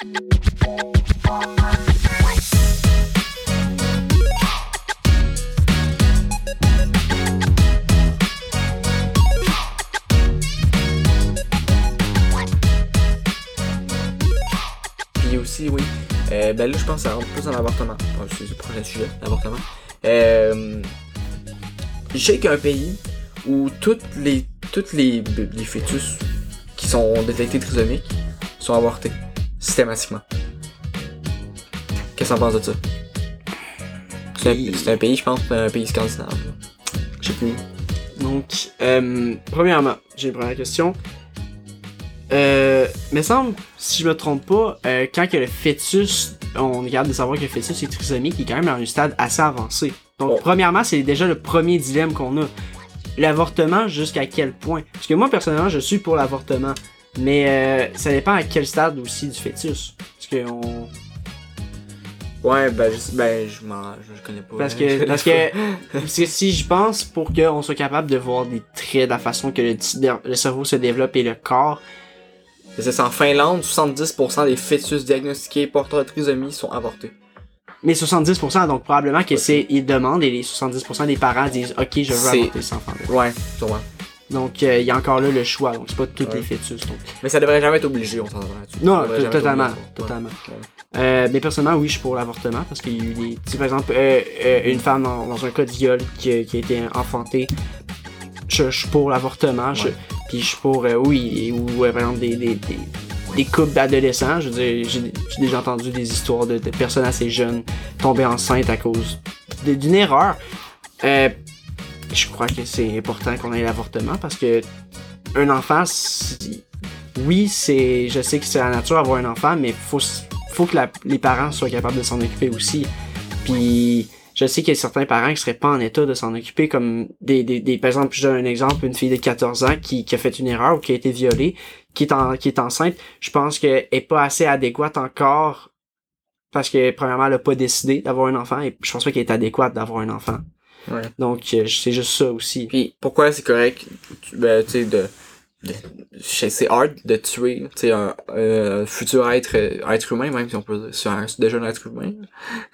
Puis aussi, oui. Euh, ben là, je pense que ça rentre plus dans l'avortement. C'est le prochain sujet, l'avortement. Euh, je sais qu'il y a un pays où toutes les, toutes les, les fœtus qui sont détectés trisomiques sont avortés. Systématiquement. Qu'est-ce que t'en penses de ça? C'est un, c'est un pays, je pense, un pays scandinave. Je sais plus. Donc, euh, premièrement, j'ai une première question. Euh, me semble, si je me trompe pas, euh, quand que le fœtus, on capable de savoir que le fœtus est trisomique, il est quand même dans un stade assez avancé. Donc, Oh. premièrement, c'est déjà le premier dilemme qu'on a. L'avortement, jusqu'à quel point? Parce que moi, personnellement, je suis pour l'avortement. Mais euh, ça dépend à quel stade aussi du fœtus. Parce que on... Ouais, ben, je, ben, je m'en, je, connais pas. Parce que, parce que, parce que si je pense pour qu'on soit capable de voir des traits de la façon que le, le cerveau se développe et le corps, C'est en Finlande, 70% des fœtus diagnostiqués porteurs de trisomie sont avortés. mais 70%, donc probablement que c'est, ils demandent et les 70% des parents disent, ok, je veux avorter cet enfant-là. Ouais, sûrement. Donc, euh, il y a encore là le choix, donc c'est pas tous Ouais. les fœtus, donc. Mais ça devrait jamais être obligé, on s'entend là-dessus. Non, totalement, totalement. Ouais. Euh, mais personnellement, oui, je suis pour l'avortement parce qu'il y a eu des. Tu sais, par exemple, euh, euh, une femme dans, dans un cas de viol qui, a- qui a été enfantée, je, je suis pour l'avortement. je- Ouais. Puis je suis pour, euh, oui, ou euh, par exemple des, des, des, des couples d'adolescents. Je veux dire, j'ai j'ai déjà entendu des histoires de, de personnes assez jeunes tomber enceintes à cause d'une erreur. Euh, je crois que c'est important qu'on ait l'avortement parce que un enfant, oui, c'est, je sais que c'est la nature d'avoir un enfant, mais faut, faut que les parents soient capables de s'en occuper aussi. Puis, je sais qu'il y a certains parents qui seraient pas en état de s'en occuper, comme des, des, des, par exemple, je donne un exemple, une fille de 14 ans qui, qui a fait une erreur ou qui a été violée, qui est en, qui est enceinte, je pense qu'elle est pas assez adéquate encore parce que, premièrement, elle a pas décidé d'avoir un enfant et je pense pas qu'elle est adéquate d'avoir un enfant. Ouais. Donc, euh, c'est juste ça aussi. Puis pourquoi c'est correct, tu- ben, tu sais, de, de c'est hard de tuer, tu sais, un, un futur être, euh, être humain, même si on peut dire, c'est déjà un être humain,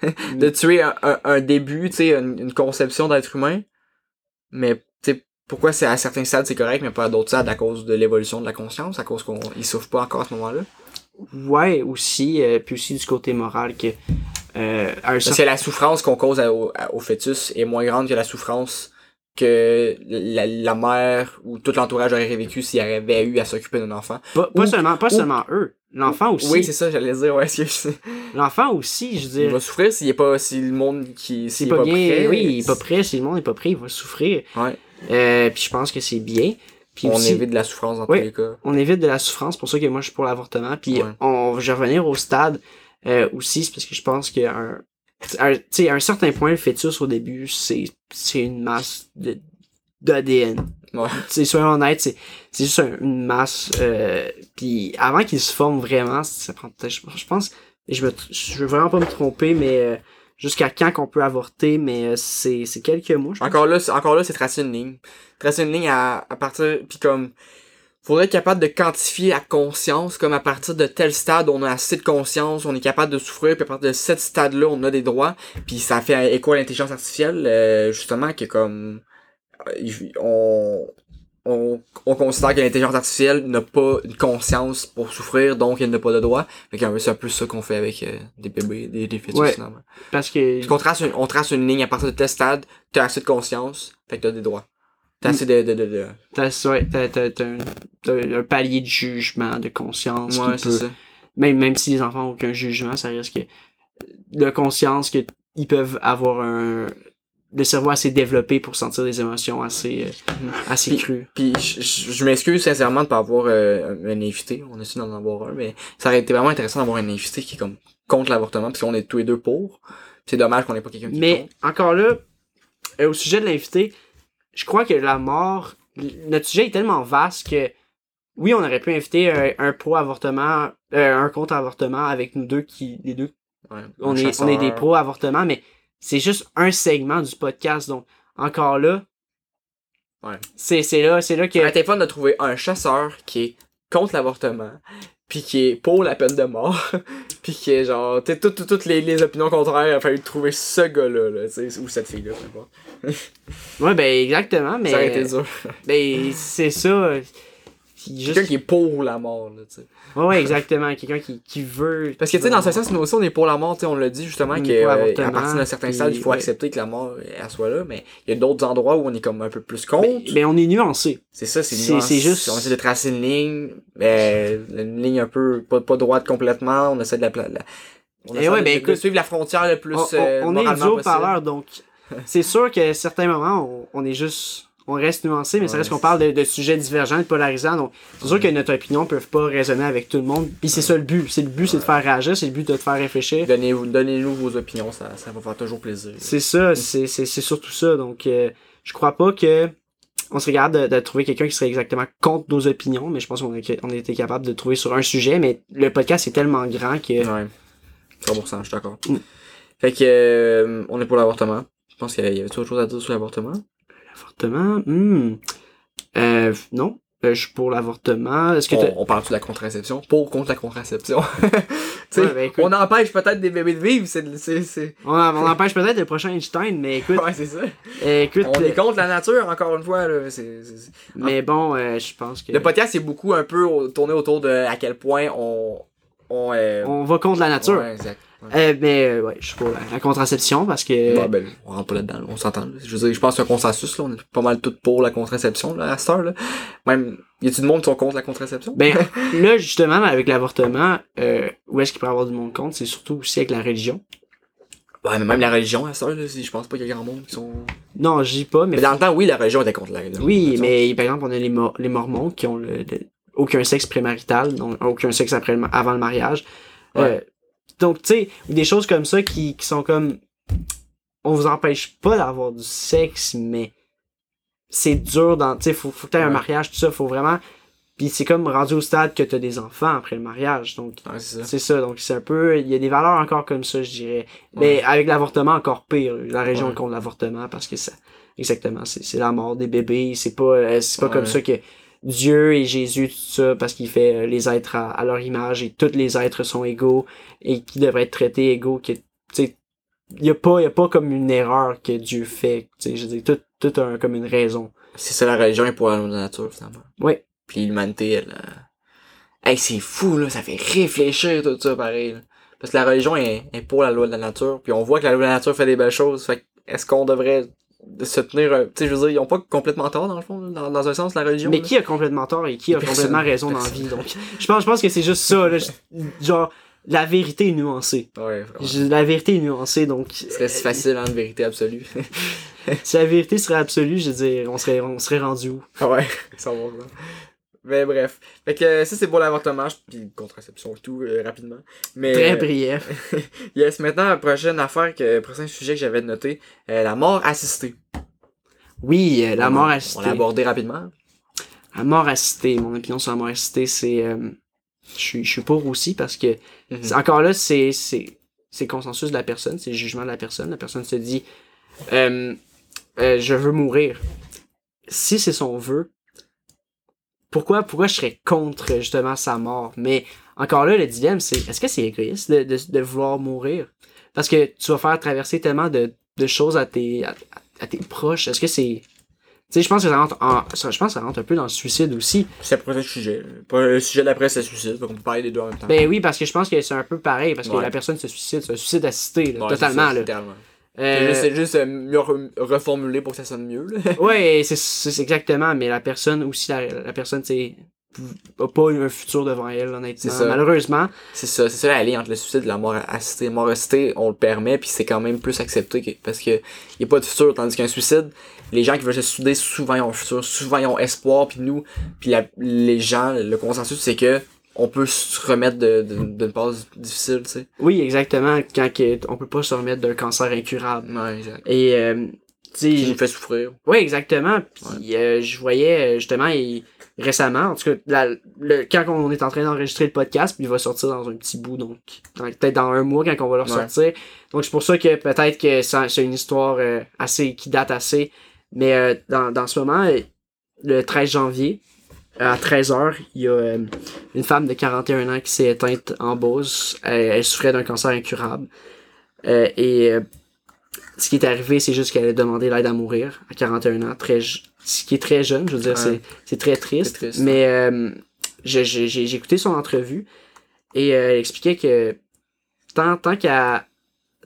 de tuer un, un, un début, tu sais, une, une conception d'être humain, mais, tu sais, pourquoi c'est à certains stades c'est correct, mais pas à d'autres stades à cause de l'évolution de la conscience, à cause qu'on, il souffre pas encore à ce moment-là? Ouais, aussi, euh, puis aussi du côté moral que, euh, Parce que la souffrance qu'on cause à- au, à- au fœtus est moins grande que la souffrance que la, la mère ou tout l'entourage aurait vécu s'il avait eu à s'occuper d'un enfant. Pas, pas Ou- seulement, pas ou- seulement eux. L'enfant aussi. Oui, c'est ça, j'allais dire, ouais, L'enfant aussi, je veux il dire. va souffrir s'il est pas, si le monde qui, s'il est pas, pas, bien. prêt. oui, il est pas prêt. Si le monde est pas prêt, il va souffrir. Ouais. Euh, puis je pense que c'est bien. Puis on aussi, évite de la souffrance dans Oui. tous les cas. on évite de la souffrance. pour ça que moi, je suis pour l'avortement. Puis Ouais. on, je vais revenir au stade euh, aussi, c'est parce que je pense qu'à un, un, à un certain point, le fœtus au début, c'est, c'est une masse de, d'ADN. Ouais. Soyons honnêtes, c'est, c'est juste un- une masse. Euh, puis avant qu'il se forme vraiment, ça prend peut-être, je, je pense, je, me, je veux vraiment pas me tromper, mais euh, jusqu'à quand qu'on peut avorter, mais euh, c'est, c'est quelques mois, je pense. Encore là, c'est- encore là, c'est tracer une ligne. Tracer une ligne à, à partir, puis comme, faudrait être capable de quantifier la conscience, comme à partir de tel stade, on a assez de conscience, on est capable de souffrir, puis à partir de ce stade-là, on a des droits, puis ça fait écho à l'intelligence artificielle, euh, justement, que comme, euh, on, on, on considère que l'intelligence artificielle n'a pas une conscience pour souffrir, donc elle n'a pas de droits. Fait que c'est un peu ça qu'on fait avec euh, des bébés, des, des fœtus, Ouais. finalement. Parce que. Qu'on trace, une, on trace une ligne à partir de tel stade, t'as assez de conscience, fait que t'as des droits. T'as assez de, de, de, de... T'as, ouais, t'as, t'as, t'as un, t'as un palier de jugement, de conscience. Ouais, c'est peut, ça. Même, même si les enfants n'ont aucun jugement, ça risque de conscience que ils peuvent avoir un le cerveau assez développé pour sentir des émotions assez euh, assez Puis- crues. Puis je, je- je m'excuse sincèrement de pas avoir euh, un invité, on essaie d'en avoir un, mais ça aurait été vraiment intéressant d'avoir un invité qui est comme contre l'avortement, parce qu'on est tous les deux pour. C'est dommage qu'on ait pas quelqu'un qui est Mais contre. encore là, euh, au sujet de l'invité, je crois que la mort, notre sujet est tellement vaste que oui, on aurait pu inviter un, un pro-avortement, euh, un contre-avortement avec nous deux qui, les deux Ouais, on est, on est des pros avortement, mais c'est juste un segment du podcast. Donc, encore là, Ouais. c'est, c'est là, c'est là que. Été fun de trouver un chasseur qui est contre l'avortement, puis qui est pour la peine de mort, puis qui est genre, tu toutes, les, les opinions contraires, il a fallu trouver ce gars-là, là, ou cette fille-là, peu importe. Ouais, ben exactement, mais. Ça aurait été dur. Ben, c'est ça. Qui Quelqu'un juste... qui est pour la mort, là, tu sais. Ouais, ouais, exactement. Quelqu'un qui, qui veut. Parce que, tu sais, dans ce sens, nous aussi, on est pour la mort, tu sais, on l'a dit justement, qu'à pour l'avortement, partir d'un certain stade, il faut ouais. accepter que la mort, elle soit là, mais il y a d'autres endroits où on est comme un peu plus contre. Mais, mais on est nuancé. C'est ça, c'est nuancé. c'est juste- On essaie de tracer une ligne, mais une ligne un peu pas, pas droite complètement. On essaie de la. la- la- on Eh essaie ouais, de, ben de écoute, suivre la frontière le plus. on, on- euh, on est moralement du possible. haut-parleur, donc c'est sûr qu'à certains moments, on, on est juste. On reste nuancé, mais ça reste qu'on parle de, de sujets divergents et polarisants. Donc, c'est sûr que notre opinion ne peut pas résonner avec tout le monde. Puis c'est ça le but. C'est le but, c'est de faire réagir, c'est le but de te faire réfléchir. Donnez-nous vos opinions, ça, ça va faire toujours plaisir. C'est ça, c'est, c'est, c'est surtout ça. Donc, euh, je crois pas que on serait capable de, de trouver quelqu'un qui serait exactement contre nos opinions, mais je pense qu'on a, on a été capable de trouver sur un sujet. Mais le podcast est tellement grand que. Ouais. 100%, je suis d'accord. Mm. Fait que, euh, on est pour l'avortement. Je pense qu'il y avait autre chose à dire sur l'avortement. L'avortement, hmm. Euh, non. Euh, je suis pour l'avortement. Est-ce que On, on parle de la contraception? Pour ou contre la contraception? Ouais, ben, on empêche peut-être des bébés de vivre, c'est, c'est, c'est... on, on empêche peut-être le prochain Einstein, mais écoute, Ouais, c'est ça. euh, écoute, On est euh, contre la nature, encore une fois, là. C'est, mais bon, euh, je pense que Le podcast, c'est beaucoup un peu tourné autour de à quel point on... On, euh, on va contre la nature. Ouais, exact. Ouais. Euh, mais euh, ouais, je suis pour la, la contraception parce que Ouais, ben, on rentre pas là-dedans, là, on s'entend. là. Je veux dire, je pense que c'est un consensus, là. On est pas mal tous pour la contraception, là, à cette heure, là. Même, y a-tu du monde qui sont contre la contraception? Ben, là, justement, avec l'avortement, euh, où est-ce qu'il peut y avoir du monde contre, c'est surtout aussi avec la religion. Ouais, mais même la religion, à cette heure, là, je pense pas qu'il y a grand monde qui sont. Non, je dis pas, mais... Mais dans le temps, oui, la religion était contre la la oui, mais par exemple, on a les, mor- les mormons qui ont le, le- aucun sexe prémarital, donc aucun sexe après le avant le mariage. Euh, donc, tu sais, des choses comme ça qui, qui sont comme... On vous empêche pas d'avoir du sexe, mais c'est dur dans... Tu sais, faut, faut que un Ouais. mariage, tout ça, faut vraiment... Puis c'est comme rendu au stade que t'as des enfants après le mariage, donc Ouais, c'est ça. Donc c'est un peu. Il y a des valeurs encore comme ça, je dirais. Mais avec l'avortement, encore pire. La région contre l'avortement parce que ça. Exactement, c'est la mort des bébés. C'est pas, euh, c'est pas comme ça que Dieu et Jésus, tout ça, parce qu'il fait euh, les êtres à, à leur image et tous les êtres sont égaux et qui devraient être traités égaux. Que, tu sais, il y a pas, y a pas comme une erreur que Dieu fait. Tu sais, je veux dire, tout, tout a un- comme une raison. C'est ça, la religion est pour la nature, finalement. Ouais. Puis l'humanité, elle. euh, Hey, c'est fou, là, ça fait réfléchir tout ça, pareil. là. Parce que la religion est, est pour la loi de la nature, puis on voit que la loi de la nature fait des belles choses. Fait que est-ce qu'on devrait se tenir. euh, Tu sais, je veux dire, ils ont pas complètement tort, dans le fond, dans, dans un sens, la religion. Mais là. qui a complètement tort et qui a Personne. complètement raison dans la Personne. vie. Donc, je pense, je pense que c'est juste ça. Là, genre, la vérité est nuancée. Ouais, La vérité est nuancée, donc Ce serait si facile, hein, de vérité absolue. si la vérité serait absolue, je veux dire, on serait, on serait rendu où? ouais, ça va. Mais bref. Fait que euh, ça, c'est pour l'avortement, puis contraception et tout, euh, rapidement. Mais, Très euh, brief. Yes, maintenant, la prochaine affaire, que, prochain sujet que j'avais noté, euh, la mort assistée. Oui, euh, la On- mort On l'a assistée. abordé rapidement. La mort assistée, mon opinion sur la mort assistée, c'est... euh, je suis pour aussi parce que Mhm. C'est- Encore là, c'est c'est consensus de la personne, c'est le jugement de la personne. La personne se dit euh, euh, je veux mourir. Si c'est son vœu, pourquoi pourquoi je serais contre justement sa mort? Mais encore là, le dilemme, c'est est-ce que c'est égoïste de, de, de vouloir mourir? Parce que tu vas faire traverser tellement de, de choses à tes à, à tes proches. Est-ce que c'est tu sais, je pense que ça rentre en, ça- je pense que ça rentre un peu dans le suicide aussi. C'est le prochain sujet. Pas- Le sujet d'après, c'est le suicide. Donc on peut parler des deux en même temps. Ben oui, parce que je pense que c'est un peu pareil, parce que Ouais. la personne se suicide, c'est un suicide assisté, là, Ouais, totalement. ça, là. Euh, C'est juste, c'est juste, mieux re- reformulé pour que ça sonne mieux. Là. ouais, c'est c'est exactement, mais la personne aussi, la, la personne, sais, a pas eu un futur devant elle, honnêtement. C'est ça. Malheureusement, c'est ça, c'est ça la ligne entre le suicide et la mort assistée. La mort assistée, on le permet, puis c'est quand même plus accepté que- parce que y a pas de futur, tandis qu'un suicide, les gens qui veulent se suicider, souvent ils ont un futur, souvent ils ont espoir, puis nous, puis la- les gens, le consensus c'est que on peut se remettre de- de- d'une passe difficile, tu sais. oui, exactement, quand on peut pas se remettre d'un cancer incurable. Ouais, exact. Et, euh, tu sais, fait souffrir. Oui, exactement. Puis euh, je voyais euh, justement il- récemment, en tout cas, la- le, quand on est en train d'enregistrer le podcast, puis il va sortir dans un petit bout, donc peut-être dans un mois quand on va le Ouais. ressortir. Donc c'est pour ça que peut-être que c'est une histoire euh, assez qui date assez. Mais euh, dans, dans ce moment, le 13 janvier, à 13h, il y a euh, une femme de 41 ans qui s'est éteinte en Beauce. Elle, elle souffrait d'un cancer incurable. Euh, et euh, ce qui est arrivé, c'est juste qu'elle a demandé l'aide à mourir à 41 ans. Très, ce qui est très jeune, je veux dire, Ouais. c'est, très triste. Mais euh, j'ai, j'ai écouté son entrevue et euh, elle expliquait que tant, tant qu'à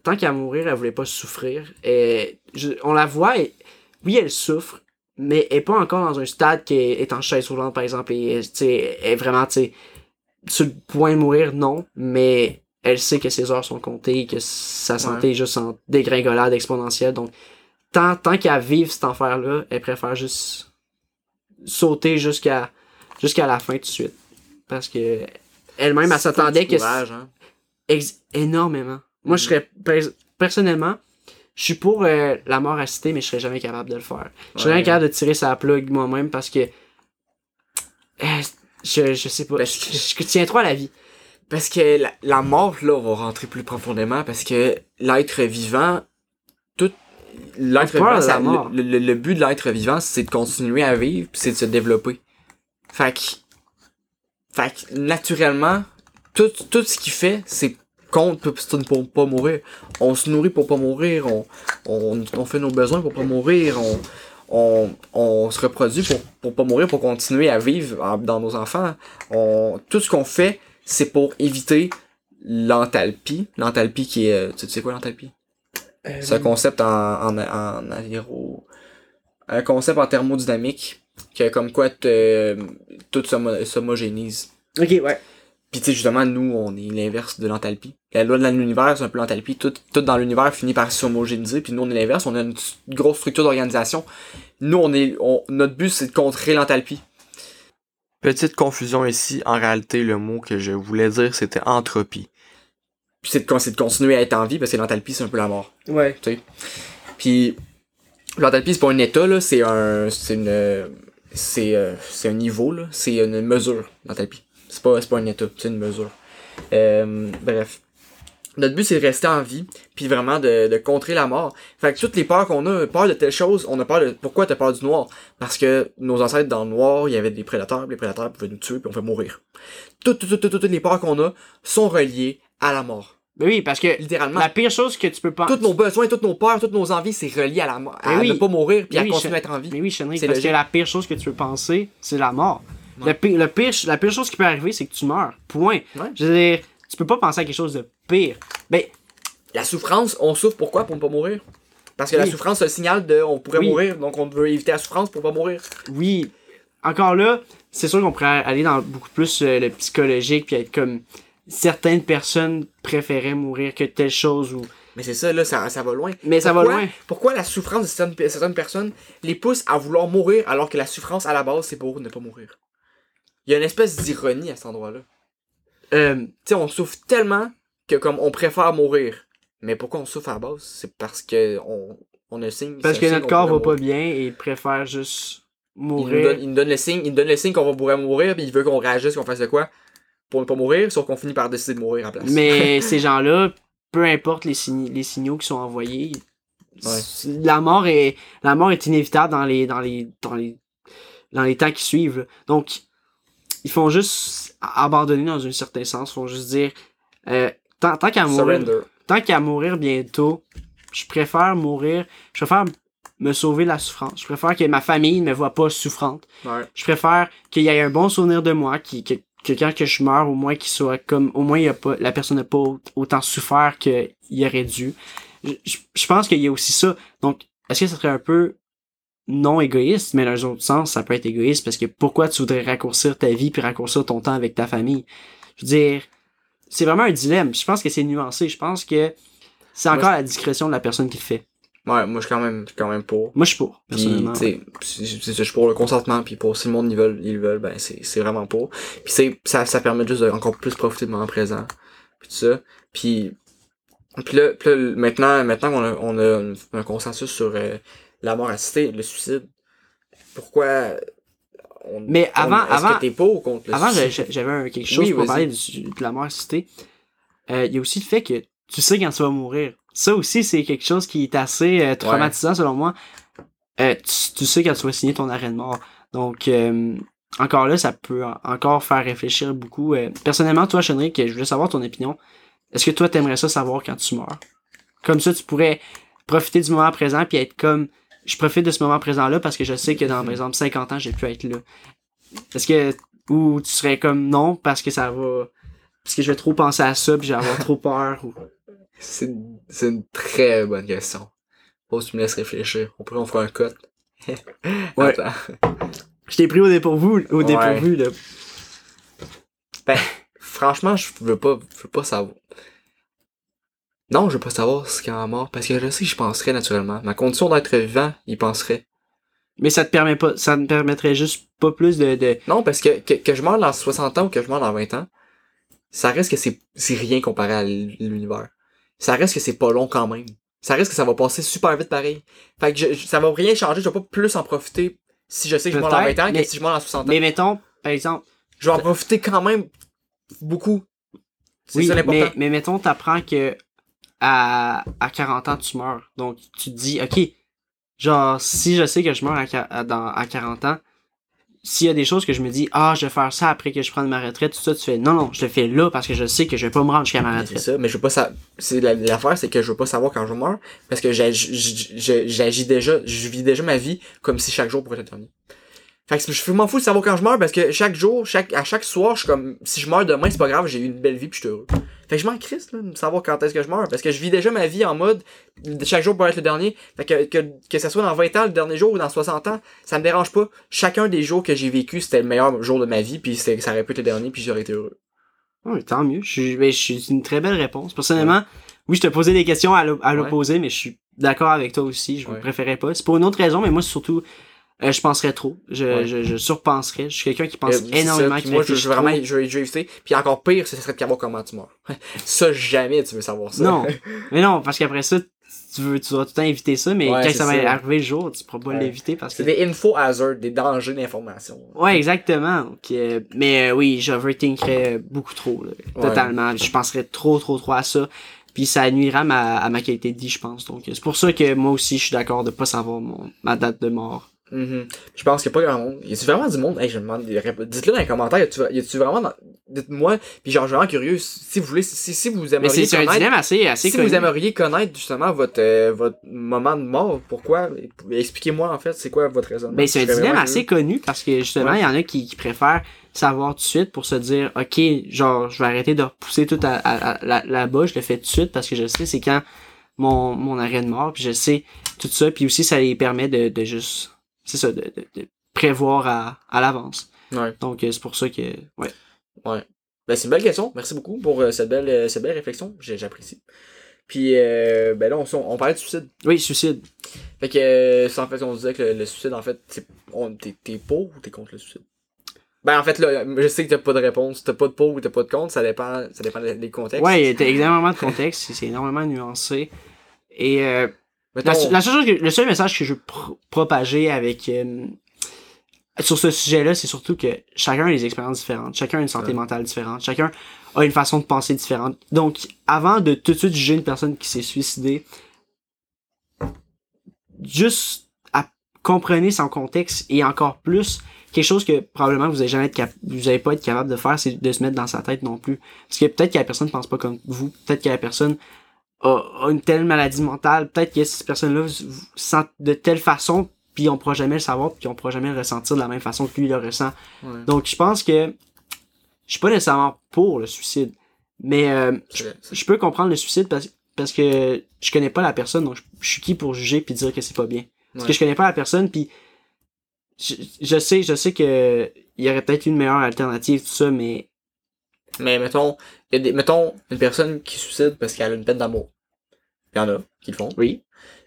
tant qu'à mourir, elle voulait pas souffrir. Et je- on la voit, et, oui, elle souffre, mais est pas encore dans un stade qui est, en chaise roulante, par exemple, et elle est vraiment, tu sais, sur le point de mourir, non, mais elle sait que ses heures sont comptées, que sa santé est juste en dégringolade exponentielle. Donc, tant, tant qu'à vivre cet enfer-là, elle préfère juste sauter jusqu'à jusqu'à la fin tout de suite. Parce que elle-même, elle s'attendait que... Courage, hein. Énormément. Moi, je serais pers- personnellement, je suis pour euh, la mort assistée, mais je serais jamais capable de le faire. Je serais Ouais. jamais capable de tirer sa plug moi-même parce que euh, je, je sais pas. Parce je, que- je tiens trop à la vie. Parce que la, la mort, là, on va rentrer plus profondément parce que l'être vivant, tout. L'être vivant, ça- mort. le, le- le but de l'être vivant, c'est de continuer à vivre c'est de se développer. Fait que. Fait que, naturellement, tout, tout ce qu'il fait, c'est contre pour, pas mourir. On se nourrit pour pas mourir, on, on, on fait nos besoins pour pas mourir, on, on, on se reproduit pour, pour pas mourir, pour continuer à vivre en- dans nos enfants. On, tout ce qu'on fait, c'est pour éviter l'enthalpie. L'enthalpie qui est... euh, Tu sais quoi l'enthalpie? C'est un concept en, en, en aéro... Un concept en thermodynamique que comme quoi te- tout s'homo- s'homogénise. Ok, ouais. Puis tu sais, justement, nous, on est l'inverse de l'enthalpie. La loi de l'univers, c'est un peu l'enthalpie. Tout, tout dans l'univers finit par s'homogénéiser, puis nous, on est l'inverse. On a une grosse structure d'organisation. Nous, on est, on- notre but, c'est de contrer l'enthalpie. Petite confusion ici, en réalité, le mot que je voulais dire, c'était entropie. Puis c'est de, de continuer à être en vie, parce que l'enthalpie, c'est un peu la mort. Ouais. Puis l'enthalpie, c'est pas un état, là, c'est un. C'est une. C'est euh, c'est un niveau, là. C'est une mesure, l'enthalpie. C'est pas, pas un état, c'est une mesure. Euh, bref. Notre but, c'est de rester en vie, puis vraiment de, de contrer la mort. Fait que toutes les peurs qu'on a, peur de telle chose, on a peur de... Pourquoi t'as peur du noir? Parce que nos ancêtres, dans le noir, il y avait des prédateurs, puis les prédateurs pouvaient nous tuer, puis on fait mourir. Toutes, toutes, toutes, toutes les peurs qu'on a sont reliées à la mort. Ben oui, parce que Littéralement. la pire chose que tu peux pas. Tous nos besoins, toutes nos peurs, toutes nos envies, c'est relié à la mort. À Mais oui. ne pas mourir, puis Mais à oui, continuer à être en vie. Mais oui, C'est parce logique. que la pire chose que tu peux penser, c'est la mort. Ouais. Le pire, le pire, la pire chose qui peut arriver, c'est que tu meurs. Point. Ouais. Je veux dire, tu peux pas penser à quelque chose de pire. Ben, La souffrance, on souffre pourquoi? Pour ne pas mourir? Parce que la souffrance, c'est le signal de on pourrait Oui. mourir, donc on veut éviter la souffrance pour pas mourir. oui. Encore là, c'est sûr qu'on pourrait aller dans beaucoup plus euh, le psychologique, puis être comme certaines personnes préféraient mourir que telle chose ou. Mais c'est ça, là, ça, ça va loin. Mais ça va loin. Pourquoi la souffrance de certaines, certaines personnes les pousse à vouloir mourir alors que la souffrance à la base, c'est pour ne pas mourir? Il y a une espèce d'ironie à cet endroit-là. Euh, Tu sais, on souffre tellement que comme on préfère mourir. Mais pourquoi on souffre à la base? C'est parce que on, on a le signe. parce que signe notre qu'on corps va pas bien et il préfère juste Il nous, mourir. donne, il nous donne le signe, il nous donne le signe qu'on va pourrait mourir, puis il veut qu'on réagisse, qu'on fasse de quoi pour ne pas mourir, sauf qu'on finit par décider de mourir à la place. Mais ces gens-là, peu importe les, sign- les signaux qui sont envoyés, Ouais. la mort est la mort est inévitable dans les dans les dans les dans les temps qui suivent. Donc ils font juste abandonner dans un certain sens, ils font juste dire euh, tant, tant qu'à mourir tant qu'à mourir bientôt, je préfère mourir, je préfère me sauver de la souffrance. Je préfère que ma famille ne me voit pas souffrante. Ouais. Je préfère qu'il y ait un bon souvenir de moi, qui, que, que quand que je meurs, au moins qu'il soit comme, au moins il y a pas, la personne n'a pas au- autant souffert qu'il aurait dû. Je, je- je pense qu'il y a aussi ça. Donc, est-ce que ça serait un peu non égoïste, mais dans un autre sens, ça peut être égoïste parce que pourquoi tu voudrais raccourcir ta vie puis raccourcir ton temps avec ta famille? Je veux dire, c'est vraiment un dilemme. Je pense que c'est nuancé. Je pense que c'est encore à la discrétion de la personne qui le fait. Ouais, moi je suis quand même, je suis quand même pour. Moi, je suis pour, Puis, personnellement. ça, je suis pour le consentement, puis pour si le monde ils veulent, ils le veulent, ben c'est vraiment pour. Puis c'est ça, ça permet juste de encore plus profiter du moment présent, puis tout ça. Puis, puis là, puis là, maintenant, maintenant qu'on a, on a un consensus sur euh, la mort assistée, le suicide, pourquoi on, Mais on- avant- est-ce avant- que t'es pour ou contre le Avant, j'avais quelque chose Oui, pour parler du- de la mort assistée. Euh, Il y a aussi le fait que tu sais quand tu vas mourir. Ça aussi, c'est quelque chose qui est assez euh, traumatisant selon moi. Euh, tu, tu sais quand tu vas signer ton arrêt de mort. Donc, encore là, ça peut en- encore faire réfléchir beaucoup. Personnellement, toi, Chenric, je voulais savoir ton opinion. Est-ce que toi, t'aimerais ça savoir quand tu meurs? Comme ça, tu pourrais profiter du moment présent puis être comme, je profite de ce moment présent-là parce que je sais que dans, par exemple, 50 ans, j'ai pu être là. Est-ce que, ou tu serais comme non parce que ça va, parce que je vais trop penser à ça puis je vais avoir trop peur ou... C'est une très bonne question. Que tu me laisses réfléchir. On pourrait en faire un cut. Ouais. Je t'ai pris au dépourvu, au Ouais. dépourvu, là. Ben, franchement, je veux pas, je veux pas savoir. Non, je veux pas savoir ce qu'il y a en mort, parce que je sais que je penserais naturellement. Ma condition d'être vivant, il penserait. Mais ça te permet pas, ça me permettrait juste pas plus de, de, Non, parce que, que, que je meure dans 60 ans ou que je meure dans 20 ans, ça reste que c'est, c'est rien comparé à l'univers. Ça reste que c'est pas long quand même. Ça reste que ça va passer super vite pareil. Fait que je, je- ça va rien changer, je vais pas plus en profiter si je sais que je meurs dans 20 ans mais- que si je meurs dans 60 ans. mais mettons, par exemple, Je vais en profiter quand même beaucoup. C'est oui, ça l'important. mais, mais mettons, t'apprends que à, à 40 ans, tu meurs. Donc, tu te dis, OK, genre, si je sais que je meurs à, à- dans, à 40 ans, s'il y a des choses que je me dis, ah, je vais faire ça après que je prenne ma retraite, tout ça, tu fais, non, non, je le fais là parce que je sais que je vais pas me rendre jusqu'à ma Mais C'est retraite. ça, mais je veux pas sa... c'est la- l'affaire c'est que je veux pas savoir quand je meurs parce que j'agis déjà je vis déjà ma vie comme si chaque jour pourrait être dernier. Fait que je m'en fous de savoir quand je meurs parce que chaque jour, chaque à chaque soir, je suis comme si je meurs demain, c'est pas grave, j'ai eu une belle vie puis je suis heureux. Fait que je m'en crisse là, de savoir quand est-ce que je meurs parce que je vis déjà ma vie en mode chaque jour pourrait être le dernier. Fait que que que ça soit dans 20 ans le dernier jour ou dans 60 ans, ça me dérange pas. Chacun des jours que j'ai vécu, c'était le meilleur jour de ma vie puis ça aurait pu être le dernier puis j'aurais été heureux. Oui, tant mieux. Je suis, je suis c'est une très belle réponse. Personnellement, oui, je te posais des questions à l'o- à l'opposé, mais je suis d'accord avec toi aussi. Je ne Ouais. préférais pas. C'est pour une autre raison, mais moi, c'est surtout, euh, je penserais trop. Je, Ouais. je, je surpenserais. Je suis quelqu'un qui pense Euh, énormément, ça. qui moi, je, je veux vraiment, je veux éviter. Puis encore pire, ce serait de savoir comment tu meurs. ça, jamais tu veux savoir ça. Non. mais non, parce qu'après ça, tu veux, tu dois tout le temps éviter ça, mais Ouais, quand ça va arriver le jour, tu pourras pas Ouais. l'éviter parce que. C'est des info hazards, des dangers d'information. Ouais, exactement. Donc, euh, mais euh, oui, j'overthinkerais beaucoup trop, là. Totalement. Je penserais trop, trop, trop à ça. Puis ça nuira à ma, à ma qualité de vie, je pense. Donc, euh, c'est pour ça que moi aussi, je suis d'accord de pas savoir mon, ma date de mort. Mhm. Je pense qu'il y a pas grand monde. Y a-tu vraiment du monde? Hey, je me demande, dites-le dans les commentaires, y a-tu, vraiment dans- dites-moi, puis genre, je suis vraiment curieux, si vous voulez, si, si vous Mais c'est aimeriez un connaître, dilemme assez, assez si connu. vous aimeriez connaître justement votre, euh, votre moment de mort, pourquoi, expliquez-moi en fait, c'est quoi votre raisonnement. Ben, c'est un dilemme assez connu parce que justement, il Ouais. y en a qui, qui préfèrent savoir tout de suite pour se dire, OK, genre, je vais arrêter de repousser tout à, à- à- là- là-bas, je le fais tout de suite parce que je sais c'est quand mon, mon arrêt de mort, puis je sais tout ça, puis aussi ça les permet de, de juste, c'est ça, de, de, de prévoir à, à l'avance. Ouais. Donc, euh, c'est pour ça que, ouais. Ben, c'est une belle question. Merci beaucoup pour euh, cette, belle, euh, cette belle réflexion. J'apprécie. Puis, euh, ben là, on, on parlait de suicide. Oui, suicide. Fait que, en fait, on disait que le, le suicide, en fait, t'es pour ou t'es contre le suicide? Ben, en fait, là, je sais que t'as pas de réponse. T'as pas de pour ou t'as pas de contre. Ça dépend, ça dépend des contextes. Ouais, il y a énormément de contexte, c'est- c'est énormément nuancé. Et, La, la seule chose que- le seul message que je veux pro- propager avec euh, sur ce sujet-là, c'est surtout que chacun a des expériences différentes, chacun a une santé Ouais. mentale différente, chacun a une façon de penser différente. Donc, avant de tout de suite juger une personne qui s'est suicidée, juste à, comprenez son contexte et encore plus quelque chose que probablement vous allez jamais être cap- vous allez pas être capable de faire, c'est de se mettre dans sa tête non plus. Parce que peut-être que la personne pense pas comme vous, peut-être que la personne a, a une telle maladie mentale, peut-être que cette personne-là se se sent de telle façon, puis on pourra jamais le savoir, puis on pourra jamais le ressentir de la même façon que lui le ressent. Ouais. Donc je pense que je suis pas nécessairement pour le suicide, mais euh, je, peux comprendre le suicide parce, parce que je connais pas la personne, donc je, je suis qui pour juger puis dire que c'est pas bien. Parce Ouais. que je connais pas la personne, puis je, je sais, je sais que il y aurait peut-être une meilleure alternative tout ça, mais Mais mettons, y a des, mettons, une personne qui se suicide parce qu'elle a une peine d'amour. Il y en a qui le font. oui,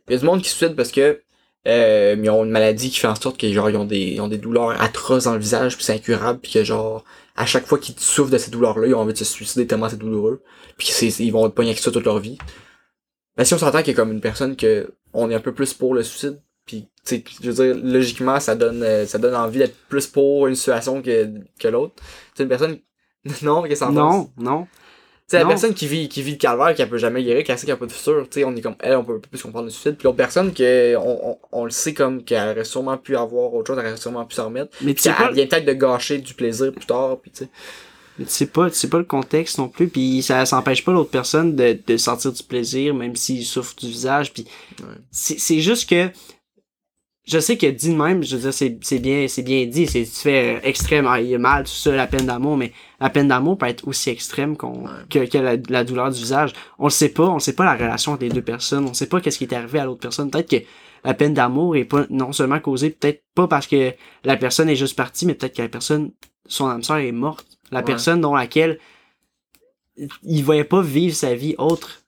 Il y a du monde qui se suicide parce que euh, ils ont une maladie qui fait en sorte que genre ils ont des ils ont des douleurs atroces dans le visage puis c'est incurable puis que genre à chaque fois qu'ils souffrent de ces douleurs là ils ont envie de se suicider tellement c'est douloureux puis c'est ils vont être pognés avec ça toute leur vie mais si on s'entend qu'il y a comme une personne que on est un peu plus pour le suicide puis tu sais je veux dire logiquement ça donne euh, ça donne envie d'être plus pour une situation que que l'autre c'est une personne non qu'est-ce que t'en non, non. tu C'est la Non. personne qui vit, qui vit le calvaire, qui elle peut jamais guérir, qui sait qu'elle a pas de futur, tu sais, on est comme, elle, on peut plus comprendre le suicide. Puis l'autre personne, que, on, on, on le sait comme qu'elle aurait sûrement pu avoir autre chose, elle aurait sûrement pu s'en remettre. Mais tu sais pas, vient peut-être de gâcher du plaisir plus tard, puis tu sais. mais tu sais pas, tu sais pas le contexte non plus, puis ça s'empêche pas l'autre personne de, de sentir du plaisir, même s'il souffre du visage, puis Ouais. c'est juste que je sais que dit de même, je veux dire, c'est c'est bien, c'est bien dit, c'est tu fais extrême, ah, il y a mal, tout ça, la peine d'amour, mais la peine d'amour peut être aussi extrême qu'on Ouais. que, que la, la douleur du visage. On le sait pas, on sait pas la relation entre les deux personnes, on sait pas qu'est-ce qui est arrivé à l'autre personne. Peut-être que la peine d'amour est pas non seulement causée, peut-être pas parce que la personne est juste partie, mais peut-être que la personne, son âme sœur est morte. La Ouais. personne dont laquelle il voyait pas vivre sa vie autre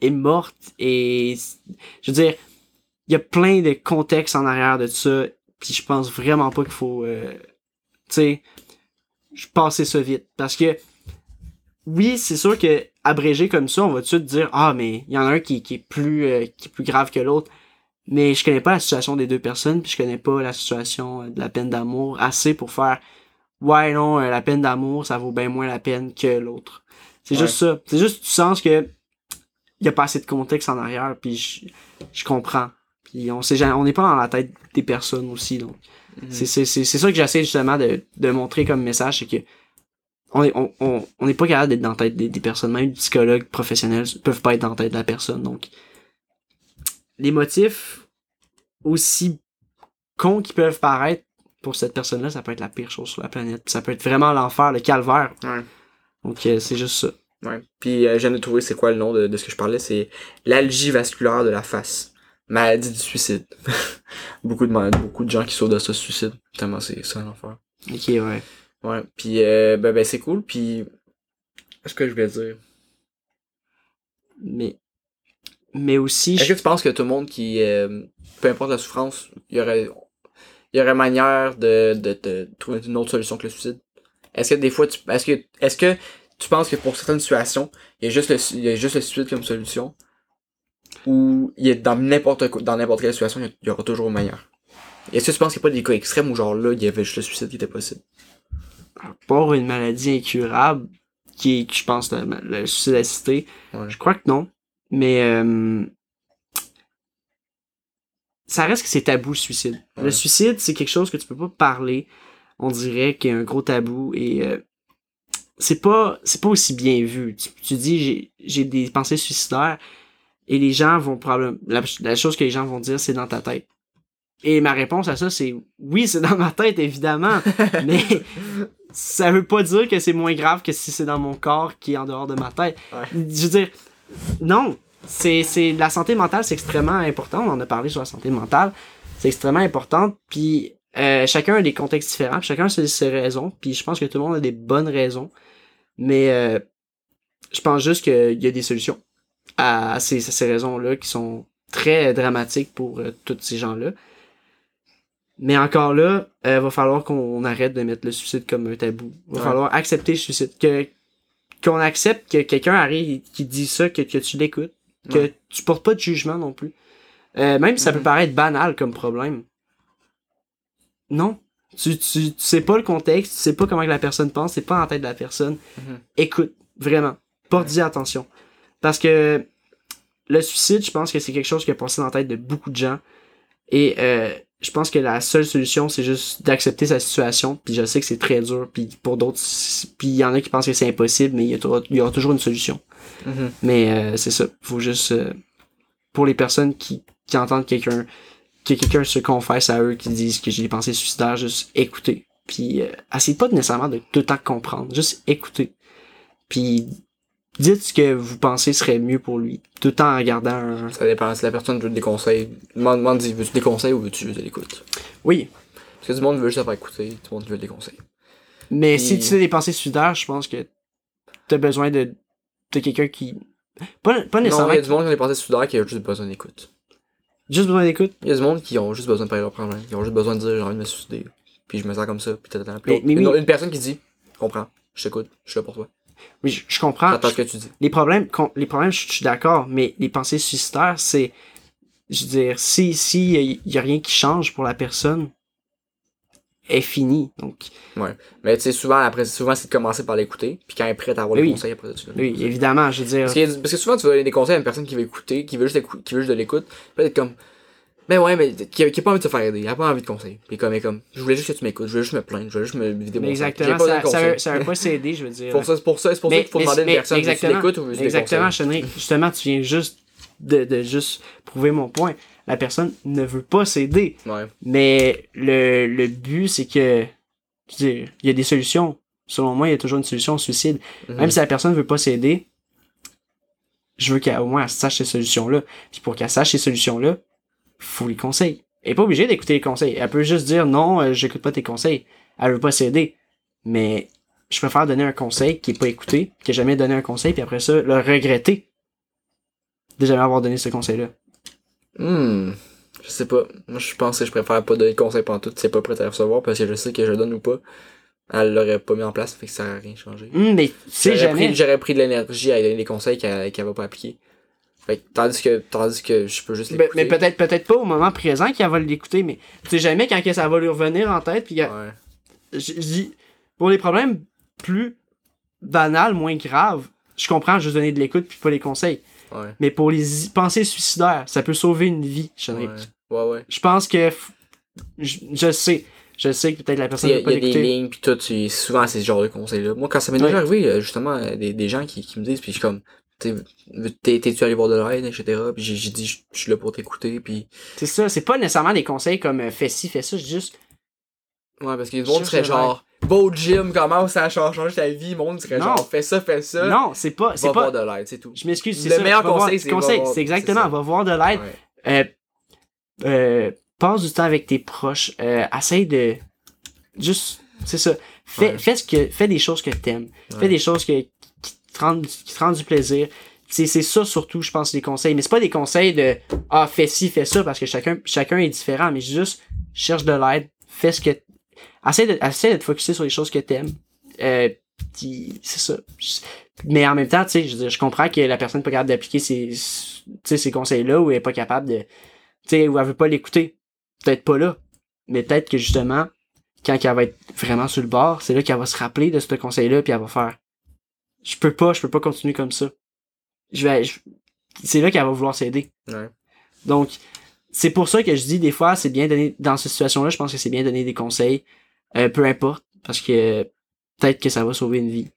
est morte et je veux dire il y a plein de contextes en arrière de ça puis je pense vraiment pas qu'il faut euh, tu sais je passer ça vite. Parce que oui c'est sûr que abrégé comme ça on va tout de suite dire ah mais il y en a un qui, qui est plus euh, qui est plus grave que l'autre. Mais je connais pas la situation des deux personnes puis je connais pas la situation euh, de la peine d'amour assez pour faire ouais non euh, la peine d'amour ça vaut bien moins la peine que l'autre. C'est Ouais. juste ça. C'est juste du sens que il y a pas assez de contexte en arrière puis je, je comprends puis on sait on n'est pas dans la tête des personnes aussi donc Mhm. c'est ça que j'essaie justement de de montrer comme message c'est que on est on on on n'est pas capable d'être dans la tête des, des personnes même les psychologues professionnels peuvent pas être dans la tête de la personne donc les motifs aussi cons qu'ils peuvent paraître pour cette personne-là, ça peut être la pire chose sur la planète. Ça peut être vraiment l'enfer, le calvaire. Ouais. Donc euh, c'est juste ça. Ouais. Puis euh, de trouver c'est quoi le nom de, de ce que je parlais, c'est l'algie vasculaire de la face. Maladie du suicide. beaucoup de ma- beaucoup de gens qui sautent de ça se suicident. Tellement c'est ça l'enfer. Ok, ouais. Ouais. Puis euh, ben, ben c'est cool. Puis qu'est-ce que je vais dire? Mais mais aussi Est-ce je- que tu penses que tout le monde qui euh, peu importe la souffrance, il y aurait il y aurait manière de, de, de trouver une autre solution que le suicide? Est-ce que des fois tu est-ce que est-ce que tu penses que pour certaines situations, il y a juste le il y a juste le suicide comme solution? Ou il a dans n'importe dans n'importe quelle situation, il y aura toujours meilleur? Est-ce que tu penses qu'il n'y a pas des cas extrêmes où genre là, il y avait juste le suicide qui était possible? à part une maladie incurable qui est je pense le, le suicide assisté, Ouais. je crois que non. Mais euh, ça reste que c'est tabou le suicide. Ouais. Le suicide, c'est quelque chose que tu peux pas parler. On dirait qu'il y a un gros tabou et euh, c'est pas c'est pas aussi bien vu. Tu, tu dis j'ai des pensées suicidaires et les gens vont probablement la, la chose que les gens vont dire c'est dans ta tête. Et ma réponse à ça c'est oui, c'est dans ma tête évidemment, mais ça veut pas dire que c'est moins grave que si c'est dans mon corps qui est en dehors de ma tête. Ouais. Je veux dire non, c'est c'est la santé mentale c'est extrêmement important, on en a parlé sur la santé mentale, c'est extrêmement important puis euh, chacun a des contextes différents, chacun a ses, ses raisons, puis je pense que tout le monde a des bonnes raisons. Mais euh, je pense juste qu'il y a des solutions à, à ces, raisons-là qui sont très dramatiques pour euh, tous ces gens-là. Mais encore là, euh, va falloir qu'on arrête de mettre le suicide comme un tabou. Va Ouais. falloir accepter le suicide. Que qu'on accepte que quelqu'un arrive et qui dit ça, que, que tu l'écoutes, que Ouais. tu portes pas de jugement non plus. Euh, même si ça peut Mhm. paraître banal comme problème. Non. Tu, tu, tu sais pas le contexte, tu sais pas comment que la personne pense, c'est pas en tête de la personne. Mhm. Écoute, vraiment. Porte-y attention. Parce que le suicide, je pense que c'est quelque chose qui a passé dans la tête de beaucoup de gens. Et euh, je pense que la seule solution, c'est juste d'accepter sa situation. Puis je sais que c'est très dur. Puis pour d'autres, puis il y en a qui pensent que c'est impossible, mais il y, aura toujours une solution. Mhm. Mais euh, c'est ça. Faut juste euh, pour les personnes qui, qui entendent quelqu'un que quelqu'un se confesse à eux, qui disent que j'ai des pensées suicidaires, juste écouter. Puis euh, essayez pas nécessairement de tout le temps comprendre, juste écouter. Puis dites ce que vous pensez serait mieux pour lui, tout en gardant un. Ça dépend. Si la personne veut des conseils, demande, demande dis, veux-tu des conseils ou veux-tu de l'écoute? Oui, Parce que du monde veut juste se faire écouter, tout le monde veut des conseils. mais si tu as des pensées suicidaires, je pense que t'as besoin de de quelqu'un qui pas, pas Non, nécessairement il y a du monde qui a des pensées soudaires qui a juste besoin d'écoute. juste besoin d'écoute? Il y a du monde qui ont juste besoin de parler leurs problèmes. Ils ont juste besoin de dire j'ai envie de me suicider. Puis je me sens comme ça. Puis mais une, oui. une personne qui dit comprends, je t'écoute, je suis là pour toi. Je, je comprends. J'entends ce que tu dis. les problèmes con- les problèmes je je suis d'accord mais les pensées suicidaires c'est je veux dire si si il y, a rien qui change pour la personne est finie. Donc, Mais tu sais, souvent, après, souvent, c'est de commencer par l'écouter, puis quand elle est prête à avoir Oui. le conseil, après ça, tu donnes oui, évidemment, je veux dire. Parce que, parce que souvent, tu vas donner des conseils à une personne qui veut écouter, qui veut juste, écou- qui veut juste de l'écoute, peut-être comme, ben ouais, mais qui a, qui a pas envie de se faire aider, il a pas envie de conseil. Puis comme, mais comme, je voulais juste que tu m'écoutes, je voulais juste me plaindre, je voulais juste me vider mon Exactement, pas ça, ça, ça veut pas s'aider, je veux dire. Pour ça, c'est pour ça, c'est pour ça Mais- qu'il faut mais- demander à une mais- personne si tu exactement, l'écoutes ou veux Exactement. Chenry. Justement, tu viens juste de, de juste prouver mon point. La personne ne veut pas s'aider. Ouais. Mais le, le but, c'est que, veux dire, il y a des solutions. Selon moi, il y a toujours une solution au suicide. Mhm. Même si la personne veut pas s'aider, je veux qu'au moins elle sache ces solutions-là. Puis pour qu'elle sache ces solutions-là, faut les conseils. Elle est pas obligée d'écouter les conseils. Elle peut juste dire non, euh, j'écoute pas tes conseils. Elle veut pas s'aider. Mais je préfère donner un conseil qui est pas écouté, que jamais donné un conseil, puis après ça, le regretter de jamais avoir donné ce conseil-là. Hmm. Je sais pas. Moi, je pense que je préfère pas donner de conseils pendant tout, c'est pas prêt à recevoir, parce que je sais que je donne ou pas. Elle l'aurait pas mis en place, fait que ça aurait rien changé. Hum, mais tu sais J'aurais jamais. pris, j'aurais pris de l'énergie à donner des conseils qu'elle qu'elle va pas appliquer. Fait tandis que, tandis que je peux juste Ben, l'écouter. mais peut-être peut-être pas au moment présent qu'elle va l'écouter, mais tu sais jamais quand que ça va lui revenir en tête. Puis Ouais. je, dis, pour les problèmes plus banals, moins graves, je comprends juste donner de l'écoute puis pas les conseils. Ouais. Mais pour les pensées suicidaires, ça peut sauver une vie, je Ouais. Ouais, ouais. Je pense que je, je sais, je sais que peut-être la personne Il y y a des lignes pis tout, souvent c'est ce genre de conseils-là. Moi, quand ça m'est déjà arrivé, euh, justement, euh, des, des gens qui, qui me disent, puis je suis comme, t'es-tu allé voir de l'aide, etc. Puis j'ai dit, je suis là pour t'écouter, puis C'est ça, c'est pas nécessairement des conseils comme euh, fais ci, fais ça, c'est juste Ouais, parce que le monde Cherche serait genre, va au gym, commence à changer ta vie, le monde serait genre, fais ça, fais ça. non, c'est pas c'est va pas voir de l'aide, c'est tout. je m'excuse, c'est Le meilleur conseil, c'est conseil, c'est exactement, va voir de l'aide. Euh, euh, passe du temps avec tes proches. Euh, essaye de juste, c'est ça. Fais, Ouais. fais ce que, fais des choses que t'aimes. Ouais. Fais des choses que, qui te rendent du plaisir. C'est, c'est ça surtout, je pense, les conseils. Mais c'est pas des conseils de, ah, fais ci, fais ça, parce que chacun, chacun est différent. Mais juste, cherche de l'aide. Fais ce que, essaie de, essaie de te focuser sur les choses que t'aimes. Euh, c'est ça. Mais en même temps, tu sais, je je comprends que la personne n'est pas capable d'appliquer ces, ces conseils-là ou elle est pas capable de, tu sais, ou elle veut pas l'écouter. Peut-être pas là. Mais peut-être que justement, quand elle va être vraiment sur le bord, c'est là qu'elle va se rappeler de ce conseil-là puis elle va faire, je peux pas, je peux pas continuer comme ça. Je vais, je- c'est là qu'elle va vouloir s'aider. Ouais. Donc, c'est pour ça que je dis des fois, c'est bien donner, dans cette situation-là, je pense que c'est bien donner des conseils, euh, peu importe, parce que peut-être que ça va sauver une vie.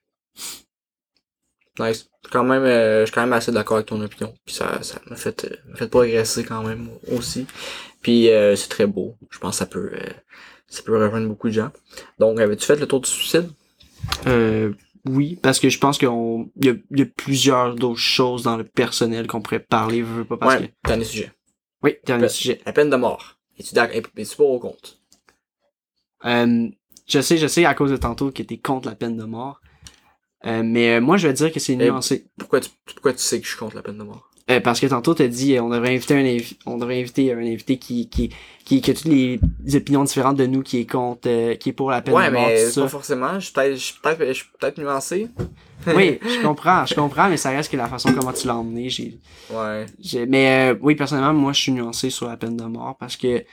Nice. Je suis quand même, euh, je suis quand même assez d'accord avec ton opinion. Puis ça, ça m'a fait, euh, m'a fait progresser quand même aussi. Puis euh, c'est très beau. Je pense que ça peut, euh, ça peut rejoindre beaucoup de gens. Donc, avais-tu fait le tour du suicide? Euh, oui, parce que je pense qu'il y, y a plusieurs d'autres choses dans le personnel qu'on pourrait parler, veux, veux pas parce ouais, que... dernier sujet. Oui, dernier Ouais. sujet. La peine de mort. Es-tu d'accord? Es-tu pas au compte? Euh, je sais, je sais à cause de tantôt que t'es contre la peine de mort. Euh, mais euh, moi, je vais dire que c'est Eh, nuancé. Pourquoi tu, pourquoi tu sais que je suis contre la peine de mort? Euh, parce que tantôt, t'as dit euh, on devrait inviter un invi- on devrait inviter un invité qui, qui, qui, qui a toutes les opinions différentes de nous, qui est contre, euh, qui est pour la peine Ouais, de mort, mais tout c'est ça. pas forcément. Je suis peut-être, peut-être nuancé. Oui, je comprends, je comprends, mais ça reste que la façon comment tu l'as emmené, j'ai, Ouais. j'ai- mais euh, oui, personnellement, moi, je suis nuancé sur la peine de mort parce que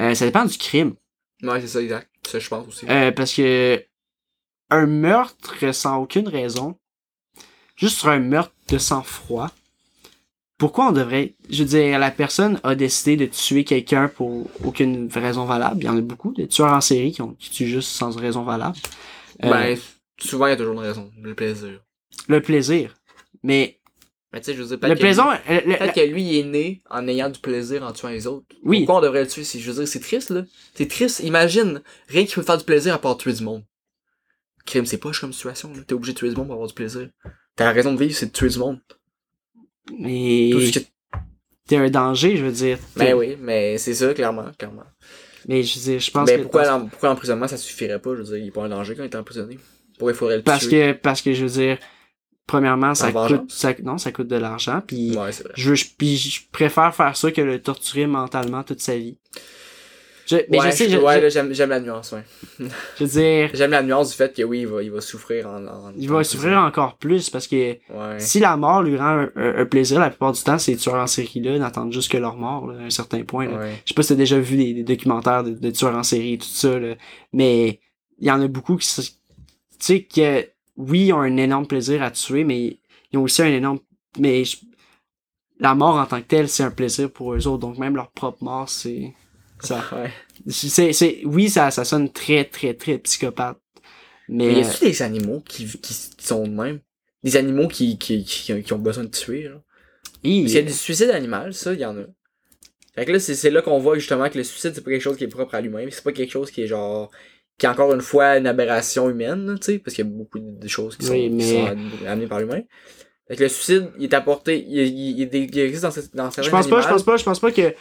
euh, ça dépend du crime. Ouais, c'est ça, exact. Ça, je pense aussi. Euh, parce que un meurtre sans aucune raison, juste sur un meurtre de sang-froid, pourquoi on devrait... Je veux dire, la personne a décidé de tuer quelqu'un pour aucune raison valable? Il y en a beaucoup de tueurs en série qui, ont, qui tuent juste sans raison valable. Euh, Ben, souvent, il y a toujours une raison. Le plaisir. le plaisir. Mais Mais tu sais, je veux dire, le peut-être que plaisir... lui- le- le- Peut-être que lui, il est né en ayant du plaisir en tuant les autres. Oui. Pourquoi on devrait le tuer? si Je veux dire, c'est triste, là. C'est triste. Imagine, rien qui peut faire du plaisir à part tuer du monde. Crime, c'est poche comme situation, là. T'es obligé de tuer du monde pour avoir du plaisir. T'as la raison de vivre, c'est de tuer du monde. Mais Tout ce que- t'es un danger, je veux dire. Ben oui, mais c'est ça, clairement, clairement. Mais je veux dire, je pense Mais que... pourquoi, pourquoi l'emprisonnement, ça suffirait pas? Je veux dire, il est pas un danger quand il est emprisonné. Pourquoi il faudrait le Parce tuer? que, parce que je veux dire, premièrement, ça En coûte, ça, non, ça coûte de l'argent, puis Ouais, je, veux- je, puis je préfère faire ça que le torturer mentalement toute sa vie. Je, mais ouais, je sais, je- ouais, j'aime, j'aime la nuance, ouais. je veux dire, J'aime la nuance du fait que oui, il va, il va souffrir en, en- il va souffrir encore plus parce que Ouais. si la mort lui rend un, un- un plaisir, la plupart du temps, ces tueurs en série-là n'attendent juste que leur mort, là, à un certain point. là. Ouais. Je sais pas si t'as déjà vu des, des documentaires de, de tueurs en série et tout ça, là, mais il y en a beaucoup qui, se- tu sais, que oui, ils ont un énorme plaisir à tuer, mais ils ont aussi un énorme, mais je- la mort en tant que telle, c'est un plaisir pour eux autres, donc même leur propre mort, c'est, ça, Ouais. c'est, c'est, oui, ça, ça sonne très, très, très psychopathe, Mais mais, y a-tu des animaux qui, qui, qui sont de même? Des animaux qui, qui, qui, qui ont besoin de tuer, là? qu'il y a du suicide animal, ça, il y en a. Fait que là, c'est c'est là qu'on voit justement que le suicide, c'est pas quelque chose qui est propre à l'humain, c'est pas quelque chose qui est genre. qui est encore une fois une aberration humaine, tu sais, parce qu'il y a beaucoup de choses qui sont, Oui, qui mais- sont am- amenées par l'humain. Fait que le suicide, il est apporté, il, il, il, il existe dans, ce- dans certains Je pense pas, je pense pas, je pense pas que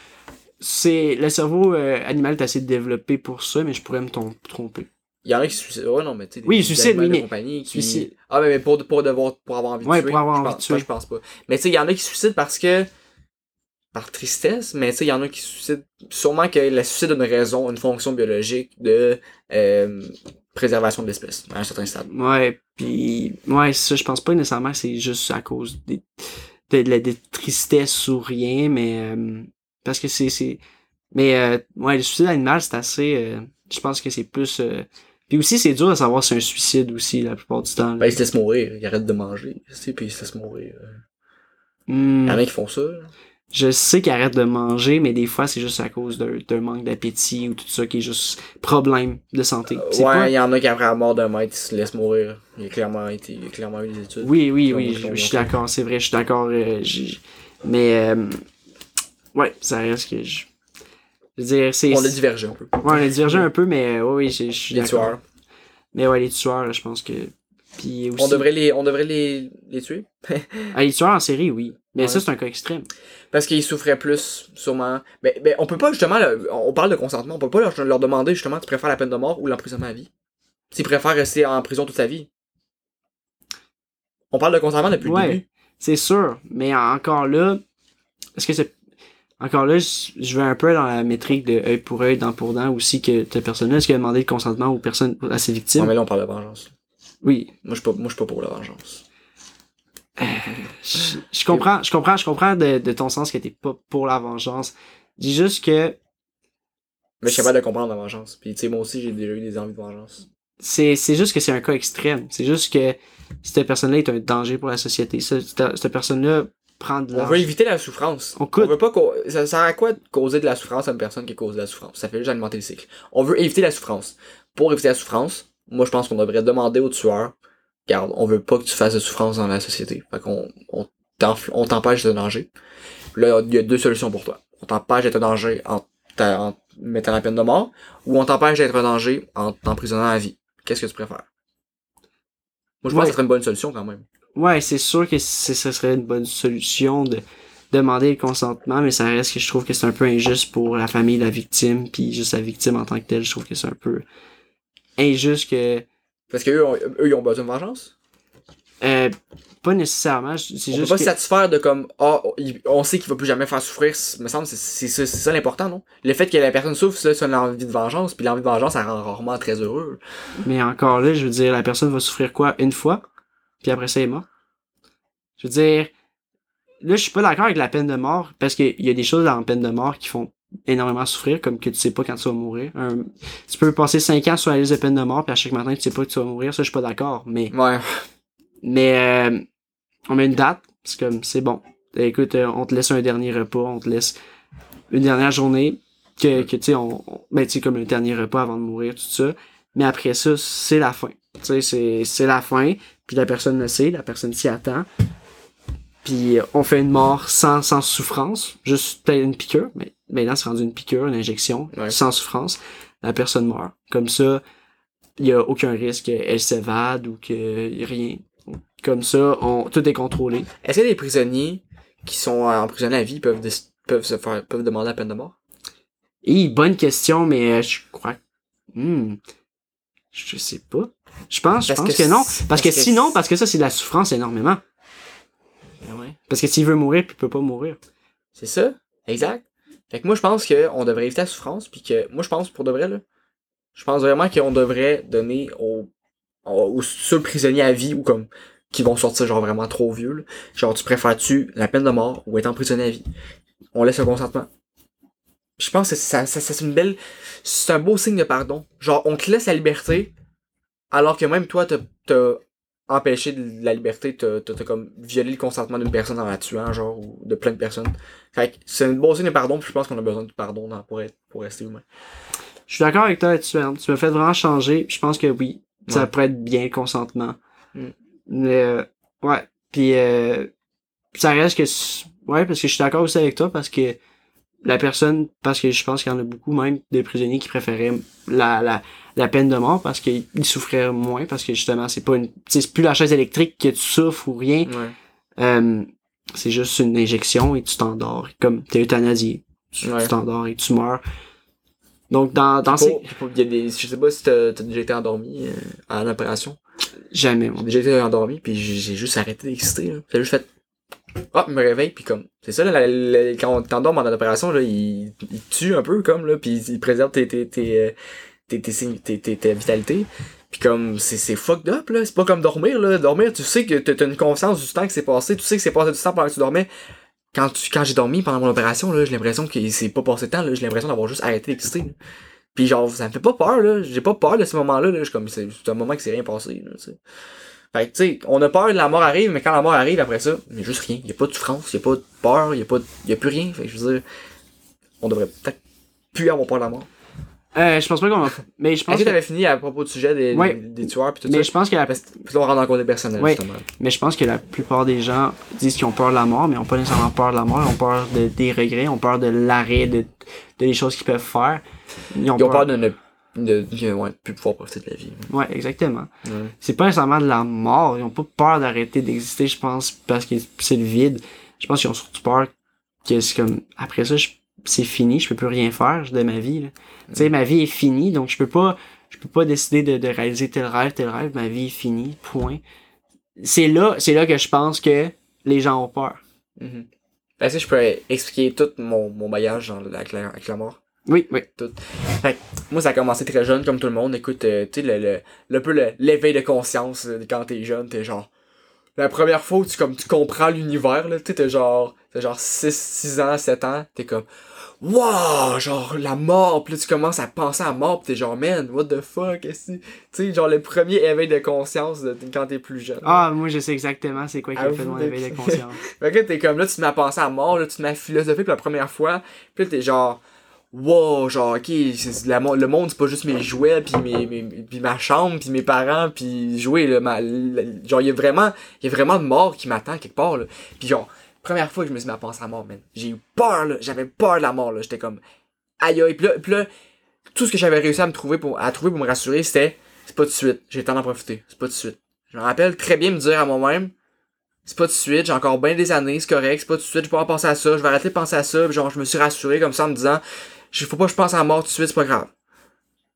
c'est le cerveau euh, animal est assez développé pour ça, mais je pourrais me tromper. Il y en a qui se suicident. Ouais, non, mais tu sais. Oui, suicide, de mais- compagnie qui- suicide. Ah, mais, mais pour, pour, devoir, pour avoir envie de Ouais, tuer. pour avoir envie de tuer. ça, je pense pas. Mais tu sais, il y en a qui se suicident parce que. Par tristesse, mais tu sais, il y en a qui se suicident. Sûrement que le suicide a une raison, une fonction biologique de euh, préservation de l'espèce, à un certain stade. Ouais, puis ouais, ça, je pense pas nécessairement que c'est juste à cause des, de, de la de tristesse ou rien, mais euh, parce que c'est c'est mais euh, ouais, le suicide animal c'est assez euh, je pense que c'est plus euh, puis aussi c'est dur de savoir si c'est un suicide aussi la plupart du temps. là. Ben, ils se laissent mourir, ils arrêtent de manger, tu sais, puis ils se laissent mourir. Il Hmm, y en a qui font ça. là. je sais qu'ils arrêtent de manger, mais des fois c'est juste à cause d'un manque d'appétit ou tout ça qui est juste problème de santé. C'est Ouais, pas- il y en a qui après la mort d'un maître, ils se laissent mourir. Il y a clairement, été, il y a clairement eu des études. Oui, oui, oui, je, je suis d'accord, c'est vrai, je suis d'accord. euh, mais, euh, ouais, ça reste que je. Je veux dire, c'est. On a divergé un peu. Ouais, on a divergé un peu, mais euh, oui, je je suis Les tueurs. Mais ouais, les tueurs, je pense que. Puis aussi. On devrait les, on devrait les, les tuer? Ah, les tueurs en série, oui. Mais Ouais. ça, c'est un cas extrême. Parce qu'ils souffraient plus, sûrement. Mais, mais on peut pas, justement, là, on parle de consentement, on peut pas leur, leur demander, justement, tu préfères la peine de mort ou l'emprisonnement à vie? S'ils préfèrent rester en prison toute sa vie? On parle de consentement depuis Ouais. le début. C'est sûr. Mais encore là, est-ce que c'est. Encore là, je vais un peu dans la métrique de œil pour œil, dent pour dent aussi que cette personne-là, est-ce qu'elle a demandé le consentement aux personnes, à ses victimes? Non, mais là, on parle de vengeance. Oui, Moi, je suis pas, moi, je suis pas pour la vengeance. je, je comprends, je comprends, je comprends de, de ton sens que t'es pas pour la vengeance. Dis juste que Mais je suis capable de comprendre la vengeance. Puis, tu sais, moi aussi, j'ai déjà eu des envies de vengeance. c'est, c'est juste que c'est un cas extrême. C'est juste que cette personne-là est un danger pour la société. Ce- Cette, cette personne-là prend de On veut éviter la souffrance. On coûte. veut pas ça sert à quoi de causer de la souffrance à une personne qui cause de la souffrance? Ça fait juste alimenter le cycle. On veut éviter la souffrance. Pour éviter la souffrance, moi je pense qu'on devrait demander au tueur, regarde, on veut pas que tu fasses de souffrance dans la société. Fait qu'on on on t'empêche de danger. Là, il y a deux solutions pour toi. On t'empêche d'être un danger en, t'a- en mettant la peine de mort, ou on t'empêche d'être un danger en t'emprisonnant à vie. Qu'est-ce que tu préfères? Moi je pense Ouais. que ce serait une bonne solution quand même. Ouais, c'est sûr que ce serait une bonne solution de demander le consentement, mais ça reste que je trouve que c'est un peu injuste pour la famille, la victime, puis juste la victime en tant que telle, je trouve que c'est un peu injuste que Parce qu'eux, eux, ils ont besoin de vengeance? euh, pas nécessairement, c'est on peut juste pas que se satisfaire de comme ah il- on sait qu'il va plus jamais faire souffrir me semble c'est ça ça l'important non? Le fait que la personne souffre c'est c'est l'envie de vengeance puis l'envie de vengeance ça rend rarement très heureux. Mais encore là, je veux dire la personne va souffrir quoi? Une fois, puis après ça elle est mort. Je veux dire là, je suis pas d'accord avec la peine de mort parce qu'il y a des choses dans la peine de mort qui font énormément souffrir, comme que tu sais pas quand tu vas mourir. Un- tu peux passer 5 ans sur la liste de peine de mort, puis à chaque matin, tu sais pas que tu vas mourir. Ça, je suis pas d'accord. Mais, ouais mais euh, on met une date, c'est comme, c'est bon. Écoute, euh, on te laisse un dernier repas, on te laisse une dernière journée, que, que tu sais, on, on- ben, tu sais, comme un dernier repas avant de mourir, tout ça. Mais après ça, c'est la fin. Tu sais, c'est, c'est la fin, puis la personne le sait, la personne s'y attend. Puis euh, on fait une mort sans, sans souffrance, juste peut-être une piqûre, mais maintenant c'est rendu une piqûre, une injection, Ouais. sans souffrance. La personne meurt. Comme ça, il y a aucun risque qu'elle s'évade ou que rien. Comme ça, on, tout est contrôlé. est-ce que les prisonniers qui sont euh, emprisonnés à vie peuvent peuvent se faire peuvent demander la peine de mort? Et bonne question, mais euh, je crois. Hmm, je sais pas. Je pense, je Parce pense que que, non. Parce que, sinon, parce que ça, c'est de la souffrance énormément. ouais Parce que s'il veut mourir, puis il peut pas mourir. c'est ça exact Fait que moi, je pense qu'on devrait éviter la souffrance, puis que, moi, je pense, pour de vrai, là, je pense vraiment qu'on devrait donner aux, aux seuls prisonniers à vie, ou comme, qui vont sortir, genre, vraiment trop vieux, là. Genre, tu préfères-tu la peine de mort ou être emprisonné à vie? On laisse le consentement. Je pense que ça, ça, ça, c'est une belle, c'est un beau signe de pardon. Genre, on te laisse la liberté, alors que même toi, t'as, t'as empêché de la liberté, t'as, t'as, t'as comme violé le consentement d'une personne en la tuant, genre, ou de plein de personnes. Fait que c'est un beau signe de pardon, puis je pense qu'on a besoin de pardon dans- pour être, pour rester humain. Je suis d'accord avec toi là-dessus. Tu m'as fait vraiment changer. puis Je pense que oui, ça Ouais. pourrait être bien le consentement. Mm. Mais euh, ouais. Puis euh, ça reste que ouais, parce que je suis d'accord aussi avec toi parce que la personne, parce que je pense qu'il y en a beaucoup même de prisonniers qui préféraient la, la, la peine de mort parce qu'ils ils souffraient moins parce que justement c'est pas une c'est plus la chaise électrique que tu souffres ou rien Ouais. Euh, c'est juste une injection et tu t'endors comme t'es euthanasié tu Ouais. t'endors et tu meurs donc dans dans ces y a des, je sais pas si t'as, déjà été endormi euh, à l'opération. jamais moi. J'ai déjà été endormi, puis j'ai, juste arrêté d'exister. J'ai juste fait. Hop, me réveille, puis comme. C'est ça, là, quand on t'endorme en opération, là, il, tue un peu, comme, là, puis il préserve tes, tes, tes, euh, tes, tes, signes- tes, tes, tes vitalité. Puis comme, c'est, c'est fucked up, là. C'est pas comme dormir, là. Dormir, tu sais que t'as une conscience du temps qui s'est passé, tu sais que c'est passé du temps pendant que tu dormais. Quand, tu, quand j'ai dormi pendant mon opération, là, j'ai l'impression que c'est pas passé de temps, là. J'ai l'impression d'avoir juste arrêté d'exister. Puis genre, ça me fait pas peur, là. J'ai pas peur de ce moment-là, là. Je comme, c'est c'est un moment que c'est rien passé, là. Fait que, tu sais, on a peur de la mort arrive, mais quand la mort arrive, après ça, il y a juste rien. Il y a pas de souffrance, il y a pas de peur, il y a pas de- il y a plus rien. Fait que je veux dire, on devrait peut-être plus avoir peur de la mort. Euh, je pense pas qu'on a... Mais je pense Est-ce que que... t'avais fini à propos du sujet des, Ouais. des, des tueurs pis tout Mais ça? je pense que la... Parce que- Puis là, on rentre dans le côté personnel, Ouais. justement. Mais je pense que la plupart des gens disent qu'ils ont peur de la mort, mais ils ont pas nécessairement peur de la mort, ils ont peur de, des regrets, ils ont peur de l'arrêt, de, de les choses qu'ils peuvent faire. Ils ont, Ils ont peur de ne de, de ouais, plus pouvoir profiter de la vie. Ouais, exactement. Ouais. C'est pas nécessairement de la mort, ils ont pas peur d'arrêter d'exister, je pense, parce que c'est le vide. Je pense qu'ils ont surtout peur que c'est comme, après ça, c'est fini, je peux plus rien faire de ma vie, là. Tu sais, ma vie est finie, donc je peux pas, je peux pas décider de, de réaliser tel rêve, tel rêve, ma vie est finie, point. C'est là, c'est là que je pense que les gens ont peur. Mhm. Est-ce que je peux expliquer tout mon, mon bagage dans, avec, la, avec la mort? Oui, oui. Moi, ça a commencé très jeune, comme tout le monde. Écoute, euh, tu sais, le, le, le peu le- l'éveil de conscience euh, quand t'es jeune, t'es genre. La première fois où tu, comme, tu comprends l'univers, là, tu t'es genre. T'es genre 6, 6 ans, 7 ans, t'es comme. Wow! Genre, la mort! Puis là, tu commences à penser à la mort, pis t'es genre, man, what the fuck? est-ce que- Tu sais, genre, le premier éveil de conscience de, quand t'es plus jeune. Ah, moi, je sais exactement c'est quoi qui a fait mon éveil de conscience. Fait que t'es comme là, tu te mets à penser à mort, là, tu te mets à philosopher pour la première fois. Puis là, t'es genre, wow, genre, ok, la le monde, c'est pas juste mes jouets, puis mes, mes, puis ma chambre, puis mes parents, puis jouer, là, ma, genre, il y a vraiment, il y a vraiment de mort qui m'attend quelque part, là. Puis genre, première fois que je me suis mis à penser à mort, man, j'ai eu peur, là, j'avais peur de la mort, là, j'étais comme, aïe aïe, puis là, puis là, tout ce que j'avais réussi à me trouver pour, à trouver pour me rassurer, c'était, c'est pas de suite, j'ai le temps d'en profiter, c'est pas de suite. Je me rappelle très bien me dire à moi-même, c'est pas de suite, j'ai encore bien des années, c'est correct, c'est pas de suite, je vais pas penser à ça, je vais arrêter de penser à ça, puis genre je me suis rassuré comme ça en me disant, faut pas que je pense à la mort tout de suite, c'est pas grave.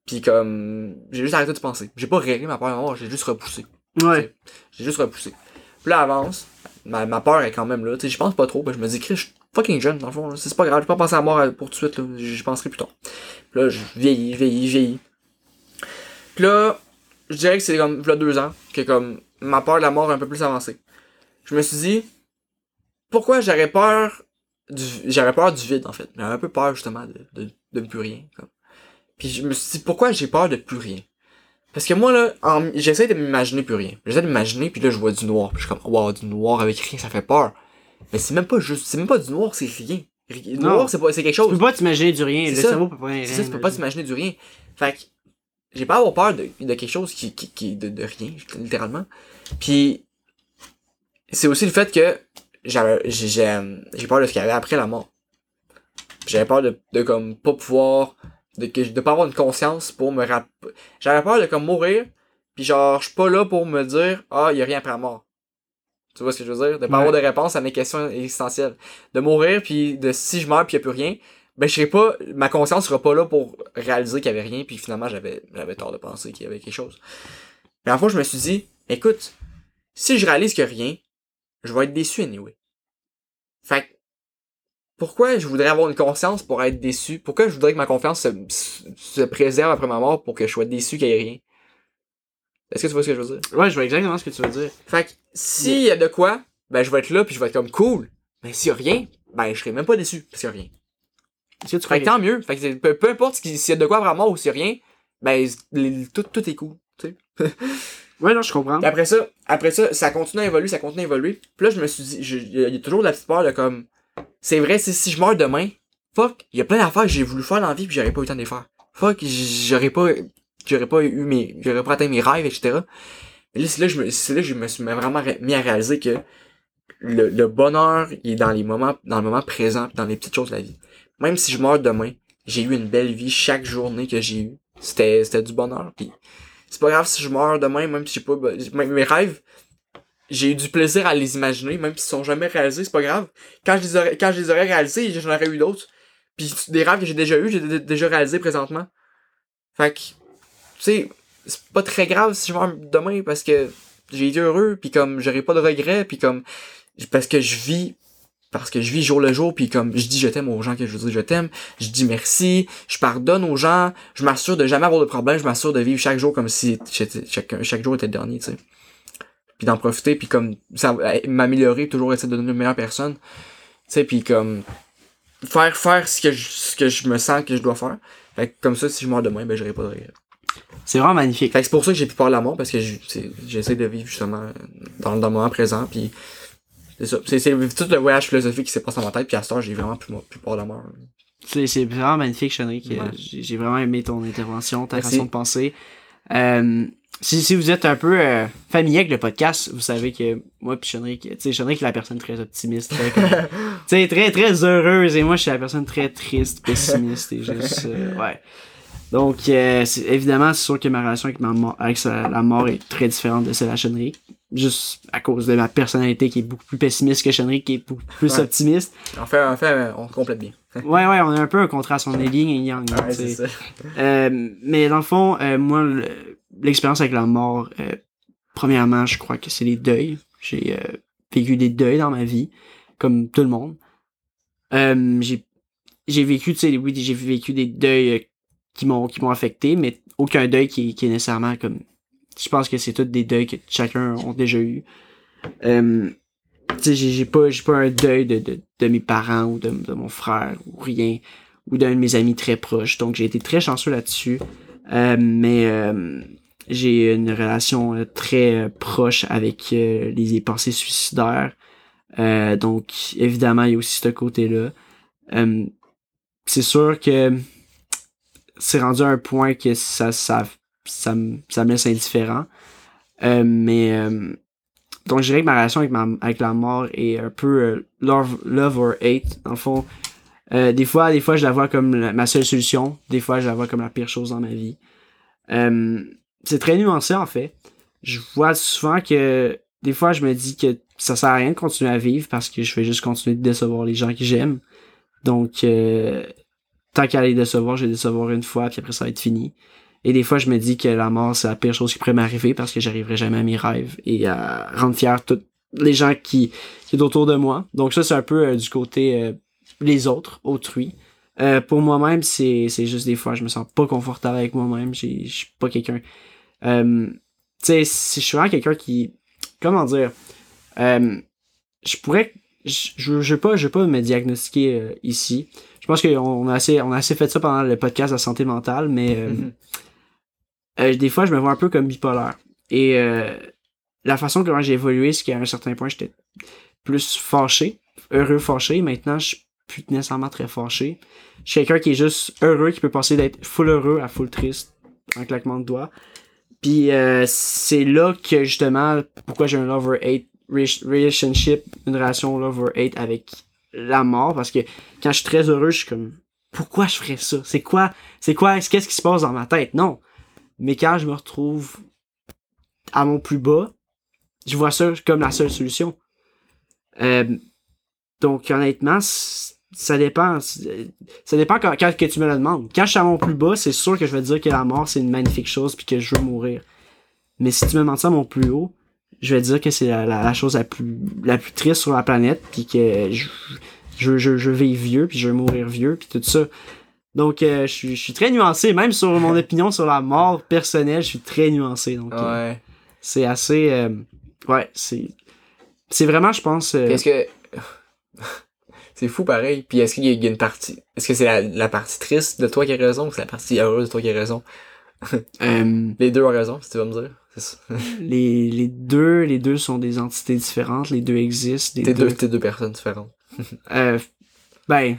Puis comme j'ai juste arrêté de penser. J'ai pas réglé ma peur de la mort, j'ai juste repoussé. Ouais. J'ai juste repoussé. Puis là avance, ma, ma peur est quand même là, tu sais, je pense pas trop, ben je me dis Chris, je suis fucking jeune dans le fond, c'est pas grave, je vais pas penser à la mort euh, pour tout de suite là, j'y penserai plus tard. Puis là je vieillis, je vieillis, je vieillis. Puis là, je dirais que c'est comme là deux ans que comme ma peur de la mort est un peu plus avancée. Je me suis dit pourquoi j'aurais peur j'avais peur du vide en fait. J'avais un peu peur justement de, de, de plus rien comme. puis je me suis dit pourquoi j'ai peur de plus rien? Parce que moi là en- j'essaie de m'imaginer plus rien. J'essaie de m'imaginer puis là je vois du noir. Puis je suis comme wow du noir avec rien ça fait peur. Mais c'est même pas juste c'est même pas du noir c'est rien. Non. noir c'est pas c'est quelque Tu chose peux pas t'imaginer du rien, le ça. cerveau peut pas rien. c'est ça tu peux pas t'imaginer du rien. Fait que j'ai pas avoir peur de, de quelque chose qui, qui, qui de, de rien littéralement. Puis c'est aussi le fait que j'avais j'ai peur de ce qu'il y avait après la mort. J'avais peur de, de comme pas pouvoir de que de pas avoir une conscience pour me rap j'avais peur de comme mourir puis genre je suis pas là pour me dire ah il y a rien après la mort. Tu vois ce que je veux dire? De pas Ouais. avoir de réponse à mes questions existentielles. De mourir puis de si je meurs puis y a plus rien ben je sais pas ma conscience sera pas là pour réaliser qu'il y avait rien puis finalement j'avais j'avais tort de penser qu'il y avait quelque chose. Mais en fois je me suis dit écoute si je réalise a rien je vais être déçu anyway fait que pourquoi je voudrais avoir une conscience pour être déçu? Pourquoi je voudrais que ma confiance se, se préserve après ma mort pour que je sois déçu qu'il n'y ait rien? Est-ce que tu vois ce que je veux dire? Ouais, je vois exactement ce que tu veux dire. Fait que, s'il y a de quoi, ben, je vais être là puis je vais être comme cool. Mais s'il y a rien, ben, je serai même pas déçu parce qu'il y a rien. Est-ce que tu Fait que tant mieux. Fait que peu, peu importe s'il y a de quoi vraiment ou s'il y a rien, ben, les- tout, tout est cool, tu sais. Ouais, non, je comprends. Après ça, après ça, ça continue à évoluer, ça continue à évoluer. Puis là, je me suis dit, il y a toujours de la petite peur de comme, c'est vrai, si, si je meurs demain, fuck, il y a plein d'affaires que j'ai voulu faire dans la vie puis j'aurais pas eu le temps de les faire. Fuck, j'aurais pas, j'aurais pas eu mes, j'aurais pas atteint mes rêves, etc. Et là, c'est là, je me, c'est là je me suis vraiment mis à réaliser que le, bonheur, il est dans les moments, dans le moment présent, dans les petites choses de la vie. Même si je meurs demain, j'ai eu une belle vie chaque journée que j'ai eu. C'était, c'était du bonheur. Puis c'est pas grave si je meurs demain, même si j'ai pas, ben, mes rêves, j'ai eu du plaisir à les imaginer, même s'ils sont jamais réalisés, c'est pas grave. Quand je les aurais, quand je les aurais réalisés, j'en aurais eu d'autres. Puis des rêves que j'ai déjà eu, j'ai dé- déjà réalisés présentement. Fait que, tu sais, c'est pas très grave si je meurs demain parce que j'ai été heureux, puis comme j'aurai pas de regrets, puis comme parce que je vis parce que je vis jour le jour puis comme je dis je t'aime aux gens que je veux dire je t'aime je dis merci je pardonne aux gens je m'assure de jamais avoir de problème je m'assure de vivre chaque jour comme si chaque, chaque jour était le dernier tu sais. Puis d'en profiter puis comme ça m'améliorer toujours essayer de devenir une meilleure personne tu sais puis comme faire faire ce que je, ce que je me sens que je dois faire. Fait que comme ça si je meurs demain ben j'aurai pas de regrets C'est vraiment magnifique. fait que c'est pour ça que j'ai plus peur de la mort parce que j'essaie de vivre justement dans, dans le moment présent puis c'est ça. C'est, c'est tout le voyage philosophique qui s'est passé dans ma tête puis à ce temps j'ai vraiment plus, plus peur de la mort. C'est c'est vraiment magnifique, Chenric. Ouais. J'ai vraiment aimé ton intervention, ta Merci. façon de penser. Euh, si, si vous êtes un peu euh, familier avec le podcast, vous savez que moi puis Chenric, tu sais, Chenric est la personne très optimiste, très, comme- tu sais, très, très heureuse, et moi je suis la personne très triste, pessimiste, et juste, euh, ouais. Donc, euh, évidemment, c'est sûr que ma relation avec, ma mort, avec sa- la mort est très différente de celle à Chenric. Juste à cause de ma personnalité qui est beaucoup plus pessimiste que Chenric, qui est beaucoup plus Ouais. optimiste. En fait, en fait, on complète bien. Ouais, ouais, on a un peu un contraste, on est yin et yang. Ouais, c'est ça. Euh, mais dans le fond, euh, moi, le- l'expérience avec la mort, euh, premièrement, je crois que c'est les deuils. J'ai euh, vécu des deuils dans ma vie, comme tout le monde. Euh, j'ai j'ai vécu, tu sais, oui, j'ai vécu des deuils euh, qui m'ont qui m'ont affecté, mais aucun deuil qui, qui est nécessairement comme. Je pense que c'est tous des deuils que chacun ont déjà eu. Euh, tu sais, j'ai pas j'ai pas un deuil de, de, de mes parents ou de, de mon frère ou rien ou d'un de mes amis très proches. Donc j'ai été très chanceux là-dessus. Euh, mais euh, j'ai une relation euh, très euh, proche avec euh, les, pensées suicidaires. Donc évidemment, il y a aussi ce côté-là. C'est sûr que c'est rendu à un point que ça, ça, ça, me, ça me laisse indifférent. Euh, mais euh, donc je dirais que ma relation avec, ma, avec la mort est un peu euh, love, love or hate. Dans le fond, des fois, des fois, je la vois comme ma seule solution. Des fois, je la vois comme la pire chose dans ma vie. C'est très nuancé, en fait. Je vois souvent que des fois, je me dis que ça sert à rien de continuer à vivre parce que je vais juste continuer de décevoir les gens que j'aime. Donc, tant qu'à les décevoir, je vais décevoir une fois, puis après, ça va être fini. Et des fois, je me dis que la mort, c'est la pire chose qui pourrait m'arriver parce que j'arriverai jamais à mes rêves et à rendre fier tous les gens qui, qui est autour de moi. Donc ça, c'est un peu euh, du côté euh, les autres, autrui. Euh, pour moi-même, c'est, juste des fois, je me sens pas confortable avec moi-même. Je suis pas quelqu'un... Tu sais, je suis vraiment quelqu'un qui... Comment dire? Je pourrais... Je, je veux pas, je pas me diagnostiquer ici. Je pense qu'on on a assez, a assez fait ça pendant le podcast de la santé mentale, mais Mhm. Euh, des fois, je me vois un peu comme bipolaire. Et euh, la façon que j'ai évolué, c'est qu'à un certain point, j'étais plus fâché, heureux fâché. Maintenant, je suis plus nécessairement très fâché. Je suis quelqu'un qui est juste heureux, qui peut passer d'être full heureux à full triste en claquement de doigts. Puis euh, c'est là que justement, pourquoi j'ai un love-or-hate re- relationship, une relation love-or-hate avec la mort, parce que quand je suis très heureux, je suis comme, pourquoi je ferais ça? C'est quoi, c'est quoi, qu'est-ce qui se passe dans ma tête? Non. Mais quand je me retrouve à mon plus bas, je vois ça comme la seule solution. Euh, donc, honnêtement, ça dépend. Ça dépend quand, que tu me le demandes. Quand je suis à mon plus bas, c'est sûr que je vais dire que la mort, c'est une magnifique chose puis que je veux mourir. Mais si tu me demandes ça à mon plus haut, je vais te dire que c'est la, chose la plus, la plus triste sur la planète puis que je- je, je, vivre vieux, puis je veux mourir vieux, puis tout ça. Donc, euh, je, suis, je suis très nuancé, même sur mon opinion sur la mort personnelle, je suis très nuancé. Donc, euh, Ouais. c'est assez. euh, ouais, c'est. C'est vraiment, je pense. Est-ce que. c'est fou pareil. Puis est-ce qu'il y a une partie. Est-ce que c'est la, la partie triste de toi qui a raison ou c'est la partie heureuse de toi qui a raison? Les deux ont raison, si tu vas me dire. C'est ça. les, les deux les deux sont des entités différentes, les deux existent. T'es deux, deux, t'es deux personnes différentes. euh, ben,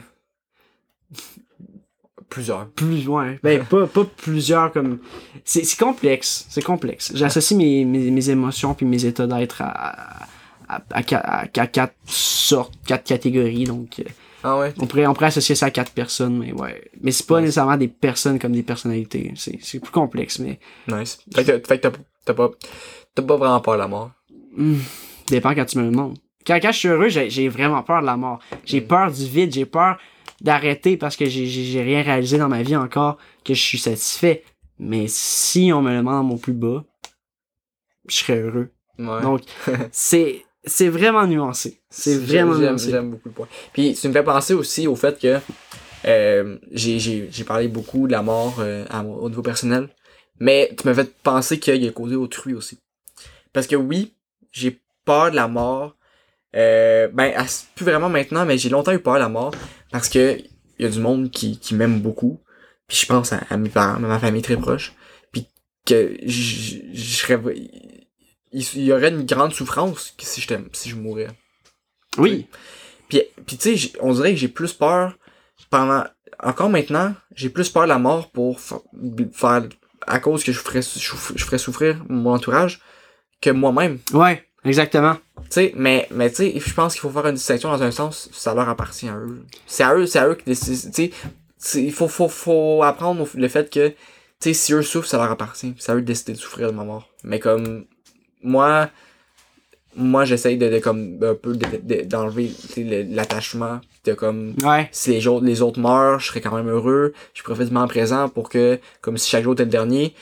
Plusieurs. plus ouais ben pas, pas plusieurs comme c'est complexe c'est complexe j'associe mes, mes, mes émotions puis mes états d'être à à, à, qua- à- à quatre sortes quatre catégories donc euh, Ah ouais? on pourrait on pourrait associer ça à quatre personnes mais ouais mais c'est pas nécessairement des personnes comme des personnalités c'est plus complexe mais Nice. Fait que, t'as, pas. T'as pas vraiment peur de la mort. hmm, dépend quand tu me le demandes quand, quand je suis heureux j'ai vraiment peur de la mort j'ai Mm. peur du vide j'ai peur d'arrêter parce que j'ai rien réalisé dans ma vie encore que je suis satisfait mais si on me le demande à mon plus bas je serais heureux Ouais. Donc, c'est c'est vraiment nuancé. C'est vraiment nuancé. j'aime beaucoup le point. Puis tu me fais penser aussi au fait que euh, j'ai, parlé beaucoup de la mort euh, à au niveau personnel, mais tu me fais penser qu'il y a causé autrui aussi. Parce que oui, j'ai peur de la mort. Euh, ben, à- plus vraiment maintenant, mais j'ai longtemps eu peur de la mort parce que il y a du monde qui, qui m'aime beaucoup. Puis je pense à, à mes parents, à ma famille très proche. Puis que je je serais il il y aurait une grande souffrance que si je t'aime- si je mourais. Oui. Puis, puis tu sais, on dirait que j'ai plus peur pendant encore maintenant, j'ai plus peur de la mort pour fa- faire à cause que je ferais souff- je ferais souffrir mon entourage que moi-même. Ouais, exactement. Tu sais, mais mais tu sais, je pense qu'il faut faire une distinction dans un sens, ça leur appartient à eux. C'est à eux, c'est à eux qui décident, tu sais, c'est- il faut faut faut apprendre le fait que tu sais si eux souffrent, ça leur appartient, c'est à eux de décider de souffrir de ma mort. Mais comme moi moi j'essaye de, de comme un peu de- de- d'enlever sais, le- l'attachement de comme Ouais. si les autres, les autres meurent, je serais quand même heureux. Je profite du moment présent pour que, comme si chaque jour était le dernier,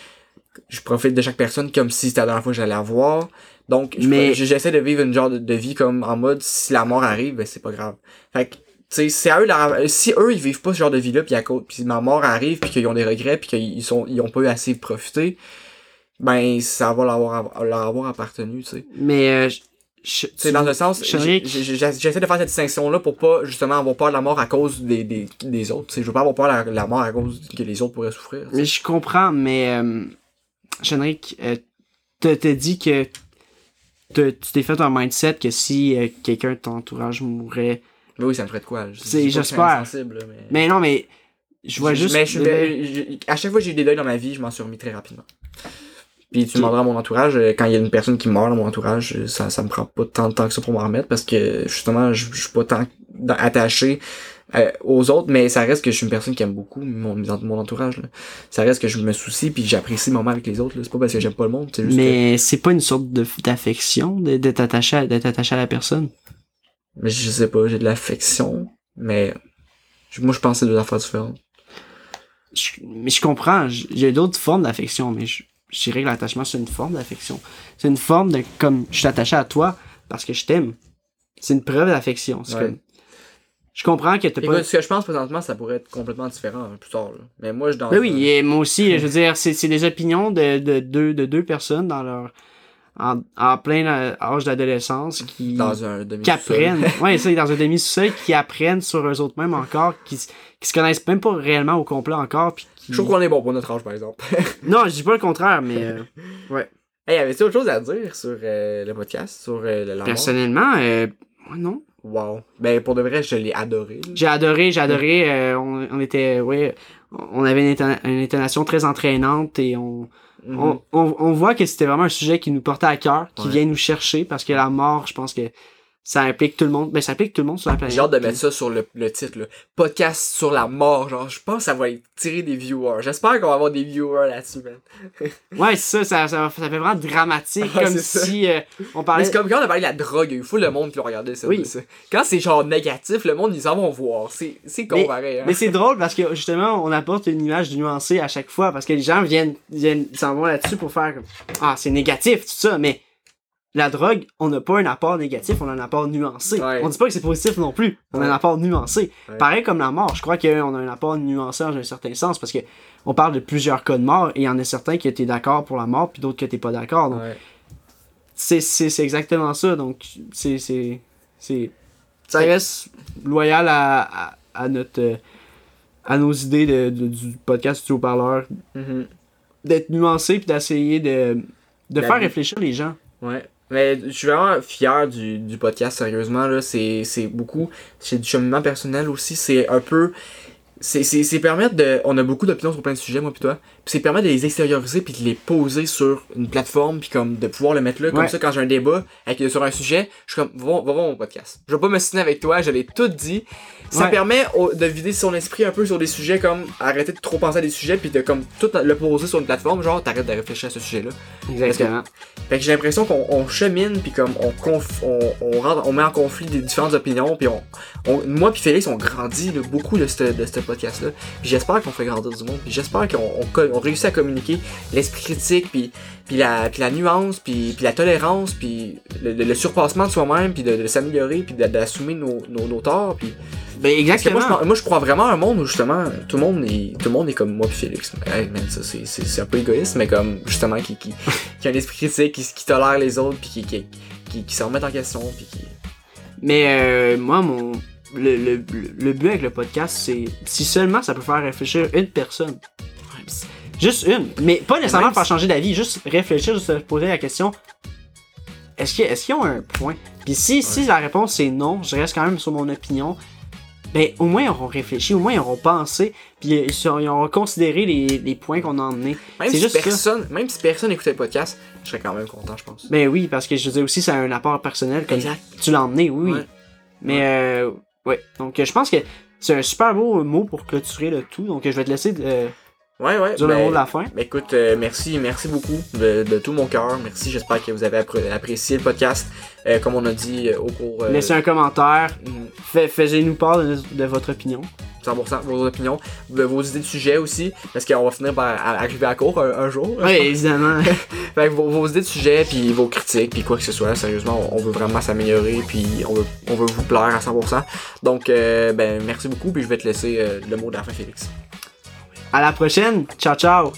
je profite de chaque personne comme si c'était la dernière fois que j'allais la voir. Donc, Mais- j'essaie de vivre une genre de, de vie comme en mode, si la mort arrive, ben c'est pas grave. Fait que, tu sais, c'est à eux, la- si eux, ils vivent pas ce genre de vie-là, puis à cause, puis ma mort arrive, puis qu'ils ont des regrets, puis qu'ils sont, ils ont pas eu assez profité, ben, ça va leur avoir, leur avoir appartenu, tu sais. Mais euh, sais, dans un sens, j'essaie de faire cette distinction-là pour pas justement avoir peur de la mort à cause des, des, des autres. Tu sais, je veux pas avoir peur de la, la mort à cause que les autres pourraient souffrir. mais je comprends, mais euh, Chenric, euh, t'as dit que tu t'es fait un mindset que si euh, quelqu'un de ton entourage mourait. Mais oui, ça me ferait de quoi? Je j'espère. mais... Mais non, mais je vois juste. mais je mais à chaque fois que j'ai eu des deuils dans ma vie, je m'en suis remis très rapidement. Puis tu demanderas à mon entourage, euh, quand il y a une personne qui meurt dans mon entourage, ça, ça me prend pas tant de temps que ça pour m'en remettre parce que justement, je, je suis pas tant attaché euh, aux autres, mais ça reste que je suis une personne qui aime beaucoup mon, mon entourage. là. Ça reste que je me soucie puis j'apprécie le moment avec les autres. C'est pas parce que j'aime pas le monde, juste que- Mais c'est pas une sorte d'affection d'être attaché, à- d'être attaché à la personne? Mais je sais pas, j'ai de l'affection, mais moi je pense que c'est deux affaires différentes. Je- mais je comprends, j'ai d'autres formes d'affection, mais je, je dirais que l'attachement, c'est une forme d'affection. C'est une forme de, comme, je suis attaché à toi parce que je t'aime. C'est une preuve d'affection. C'est Ouais. comme, je comprends que t'as pas... Ce que je pense présentement, ça pourrait être complètement différent hein, plus tard. là. Mais moi, je dans Ben oui, et moi aussi, je veux dire, c'est, c'est des opinions de, de, deux, de deux personnes dans leur, en, en plein euh, âge d'adolescence qui, dans un demi qui apprennent, ouais, ça, dans un demi-sous-sol, qui apprennent sur eux autres mêmes encore, qui, qui se connaissent même pas réellement au complet encore, puis qui... Je trouve qu'on est bon pour notre âge, par exemple. Non, je dis pas le contraire, mais euh, hey, avait-tu autre chose à dire sur euh, le podcast, sur euh, le- personnellement, euh, moi non. Wow. Ben, pour de vrai, je l'ai adoré. J'ai adoré, j'ai adoré. euh, on, on était, ouais, on avait une, intona- une intonation très entraînante et on, Mhm. on, on, on voit que c'était vraiment un sujet qui nous portait à cœur, qui Ouais. vient nous chercher parce que la mort, je pense que ça implique tout le monde. Ben, ça implique tout le monde sur la planète. J'ai hâte de mettre ça sur le, le titre, là. Podcast sur la mort, genre, je pense que ça va tirer des viewers. J'espère qu'on va avoir des viewers là-dessus, man. Ouais, c'est ça, ça, ça, ça fait vraiment dramatique, Ah, comme si euh, on Mais parlait. c'est comme quand on a parlé de la drogue, il faut le monde qui l'a regardé ça. Oui. ça. Quand c'est genre négatif, le monde, ils s'en vont voir. C'est, c'est con, Mais- pareil, hein. Mais c'est drôle parce que justement, on apporte une image nuancée à chaque fois parce que les gens viennent, viennent s'en vont là-dessus pour faire comme Ah, c'est négatif, tout ça, mais la drogue, on n'a pas un apport négatif, on a un apport nuancé. Ouais. On dit pas que c'est positif non plus, on a un apport nuancé. Ouais. Pareil comme la mort, je crois qu'on a un apport nuancé dans un certain sens parce que on parle de plusieurs cas de mort et il y en a certains que t'es d'accord pour la mort puis d'autres que t'es pas d'accord. Donc Ouais. c'est, exactement ça. Donc c'est, c'est, c'est ça reste loyal à, à, à notre euh, à nos idées de, de- du podcast du haut-parleur Mhm. d'être nuancé puis d'essayer de, de La faire vie. réfléchir les gens. Ouais. Mais je suis vraiment fier du, du podcast, sérieusement. là C'est c'est beaucoup. C'est du cheminement personnel aussi. C'est un peu. C'est c'est- c'est permettre de. On a beaucoup d'opinions sur plein de sujets, moi pis toi. C'est permettre de les extérioriser puis de les poser sur une plateforme puis comme de pouvoir le mettre là. Comme Ouais. ça, quand j'ai un débat avec, sur un sujet, je suis comme, va, va voir mon podcast. Je vais pas me signer avec toi, je l'ai tout dit. Ça Ouais. permet au- de vider son esprit un peu sur des sujets comme arrêter de trop penser à des sujets puis de comme tout le poser sur une plateforme. Genre, t'arrêtes de réfléchir à ce sujet-là. Exactement. Fait que j'ai l'impression qu'on on chemine puis comme on, conf- on, on, met en conflit des différentes opinions puis on, on- moi puis Félix on grandit là, beaucoup de ce de ce podcast là. Puis j'espère qu'on fait grandir du monde puis j'espère qu'on on, co- on réussit à communiquer l'esprit critique puis puis la puis la nuance puis puis la tolérance puis le, le- le surpassement de soi-même puis de, de s'améliorer puis d'assumer nos, nos, nos torts puis Ben exactement. moi je, moi je crois vraiment à un monde où justement tout le monde est tout le monde est comme moi puis Félix. Hey, man, ça c'est un peu égoïste mais comme justement qui qui, qui a un esprit critique, qui, qui tolère les autres puis qui qui, qui, qui se remet en question puis qui Mais euh, moi, mon le, le, le but avec le podcast, c'est si seulement ça peut faire réfléchir une personne. Juste une. Mais pas nécessairement si- changer d'avis, juste réfléchir, juste se poser la question. Est-ce qu'ils est ont un point? Puis si, si la réponse est non, je reste quand même sur mon opinion. Ben, au moins ils auront réfléchi, au moins ils auront pensé, puis ils, auront considéré les, les points qu'on a emmenés. même si juste ça. personne même si personne écoutait le podcast, je serais quand même content je pense. Ben oui, parce que je veux dire aussi, c'est un apport personnel, comme Exact. tu l'as emmené, oui. oui. Ouais. Mais euh, ouais, donc je pense que c'est un super beau mot pour clôturer le tout. Donc je vais te laisser euh, Ouais ouais. dire le ben- mot de la fin. ben, écoute, euh, merci, merci beaucoup de, de tout mon cœur. Merci, j'espère que vous avez appré- apprécié le podcast. Euh, comme on a dit euh, au cours. Laissez un commentaire, fait- faisez-nous part de, de votre opinion. 100% vos opinions, vos idées de sujets aussi, parce qu'on va finir par à- arriver à court un, un jour. Oui, évidemment. Fait que vos, vos idées de sujets, puis vos critiques, puis quoi que ce soit, sérieusement, on, on veut vraiment s'améliorer, puis on veut, on veut vous plaire à 100%. Donc, ben, merci beaucoup, puis je vais te laisser le mot de la fin, Félix. À la prochaine. Ciao, ciao.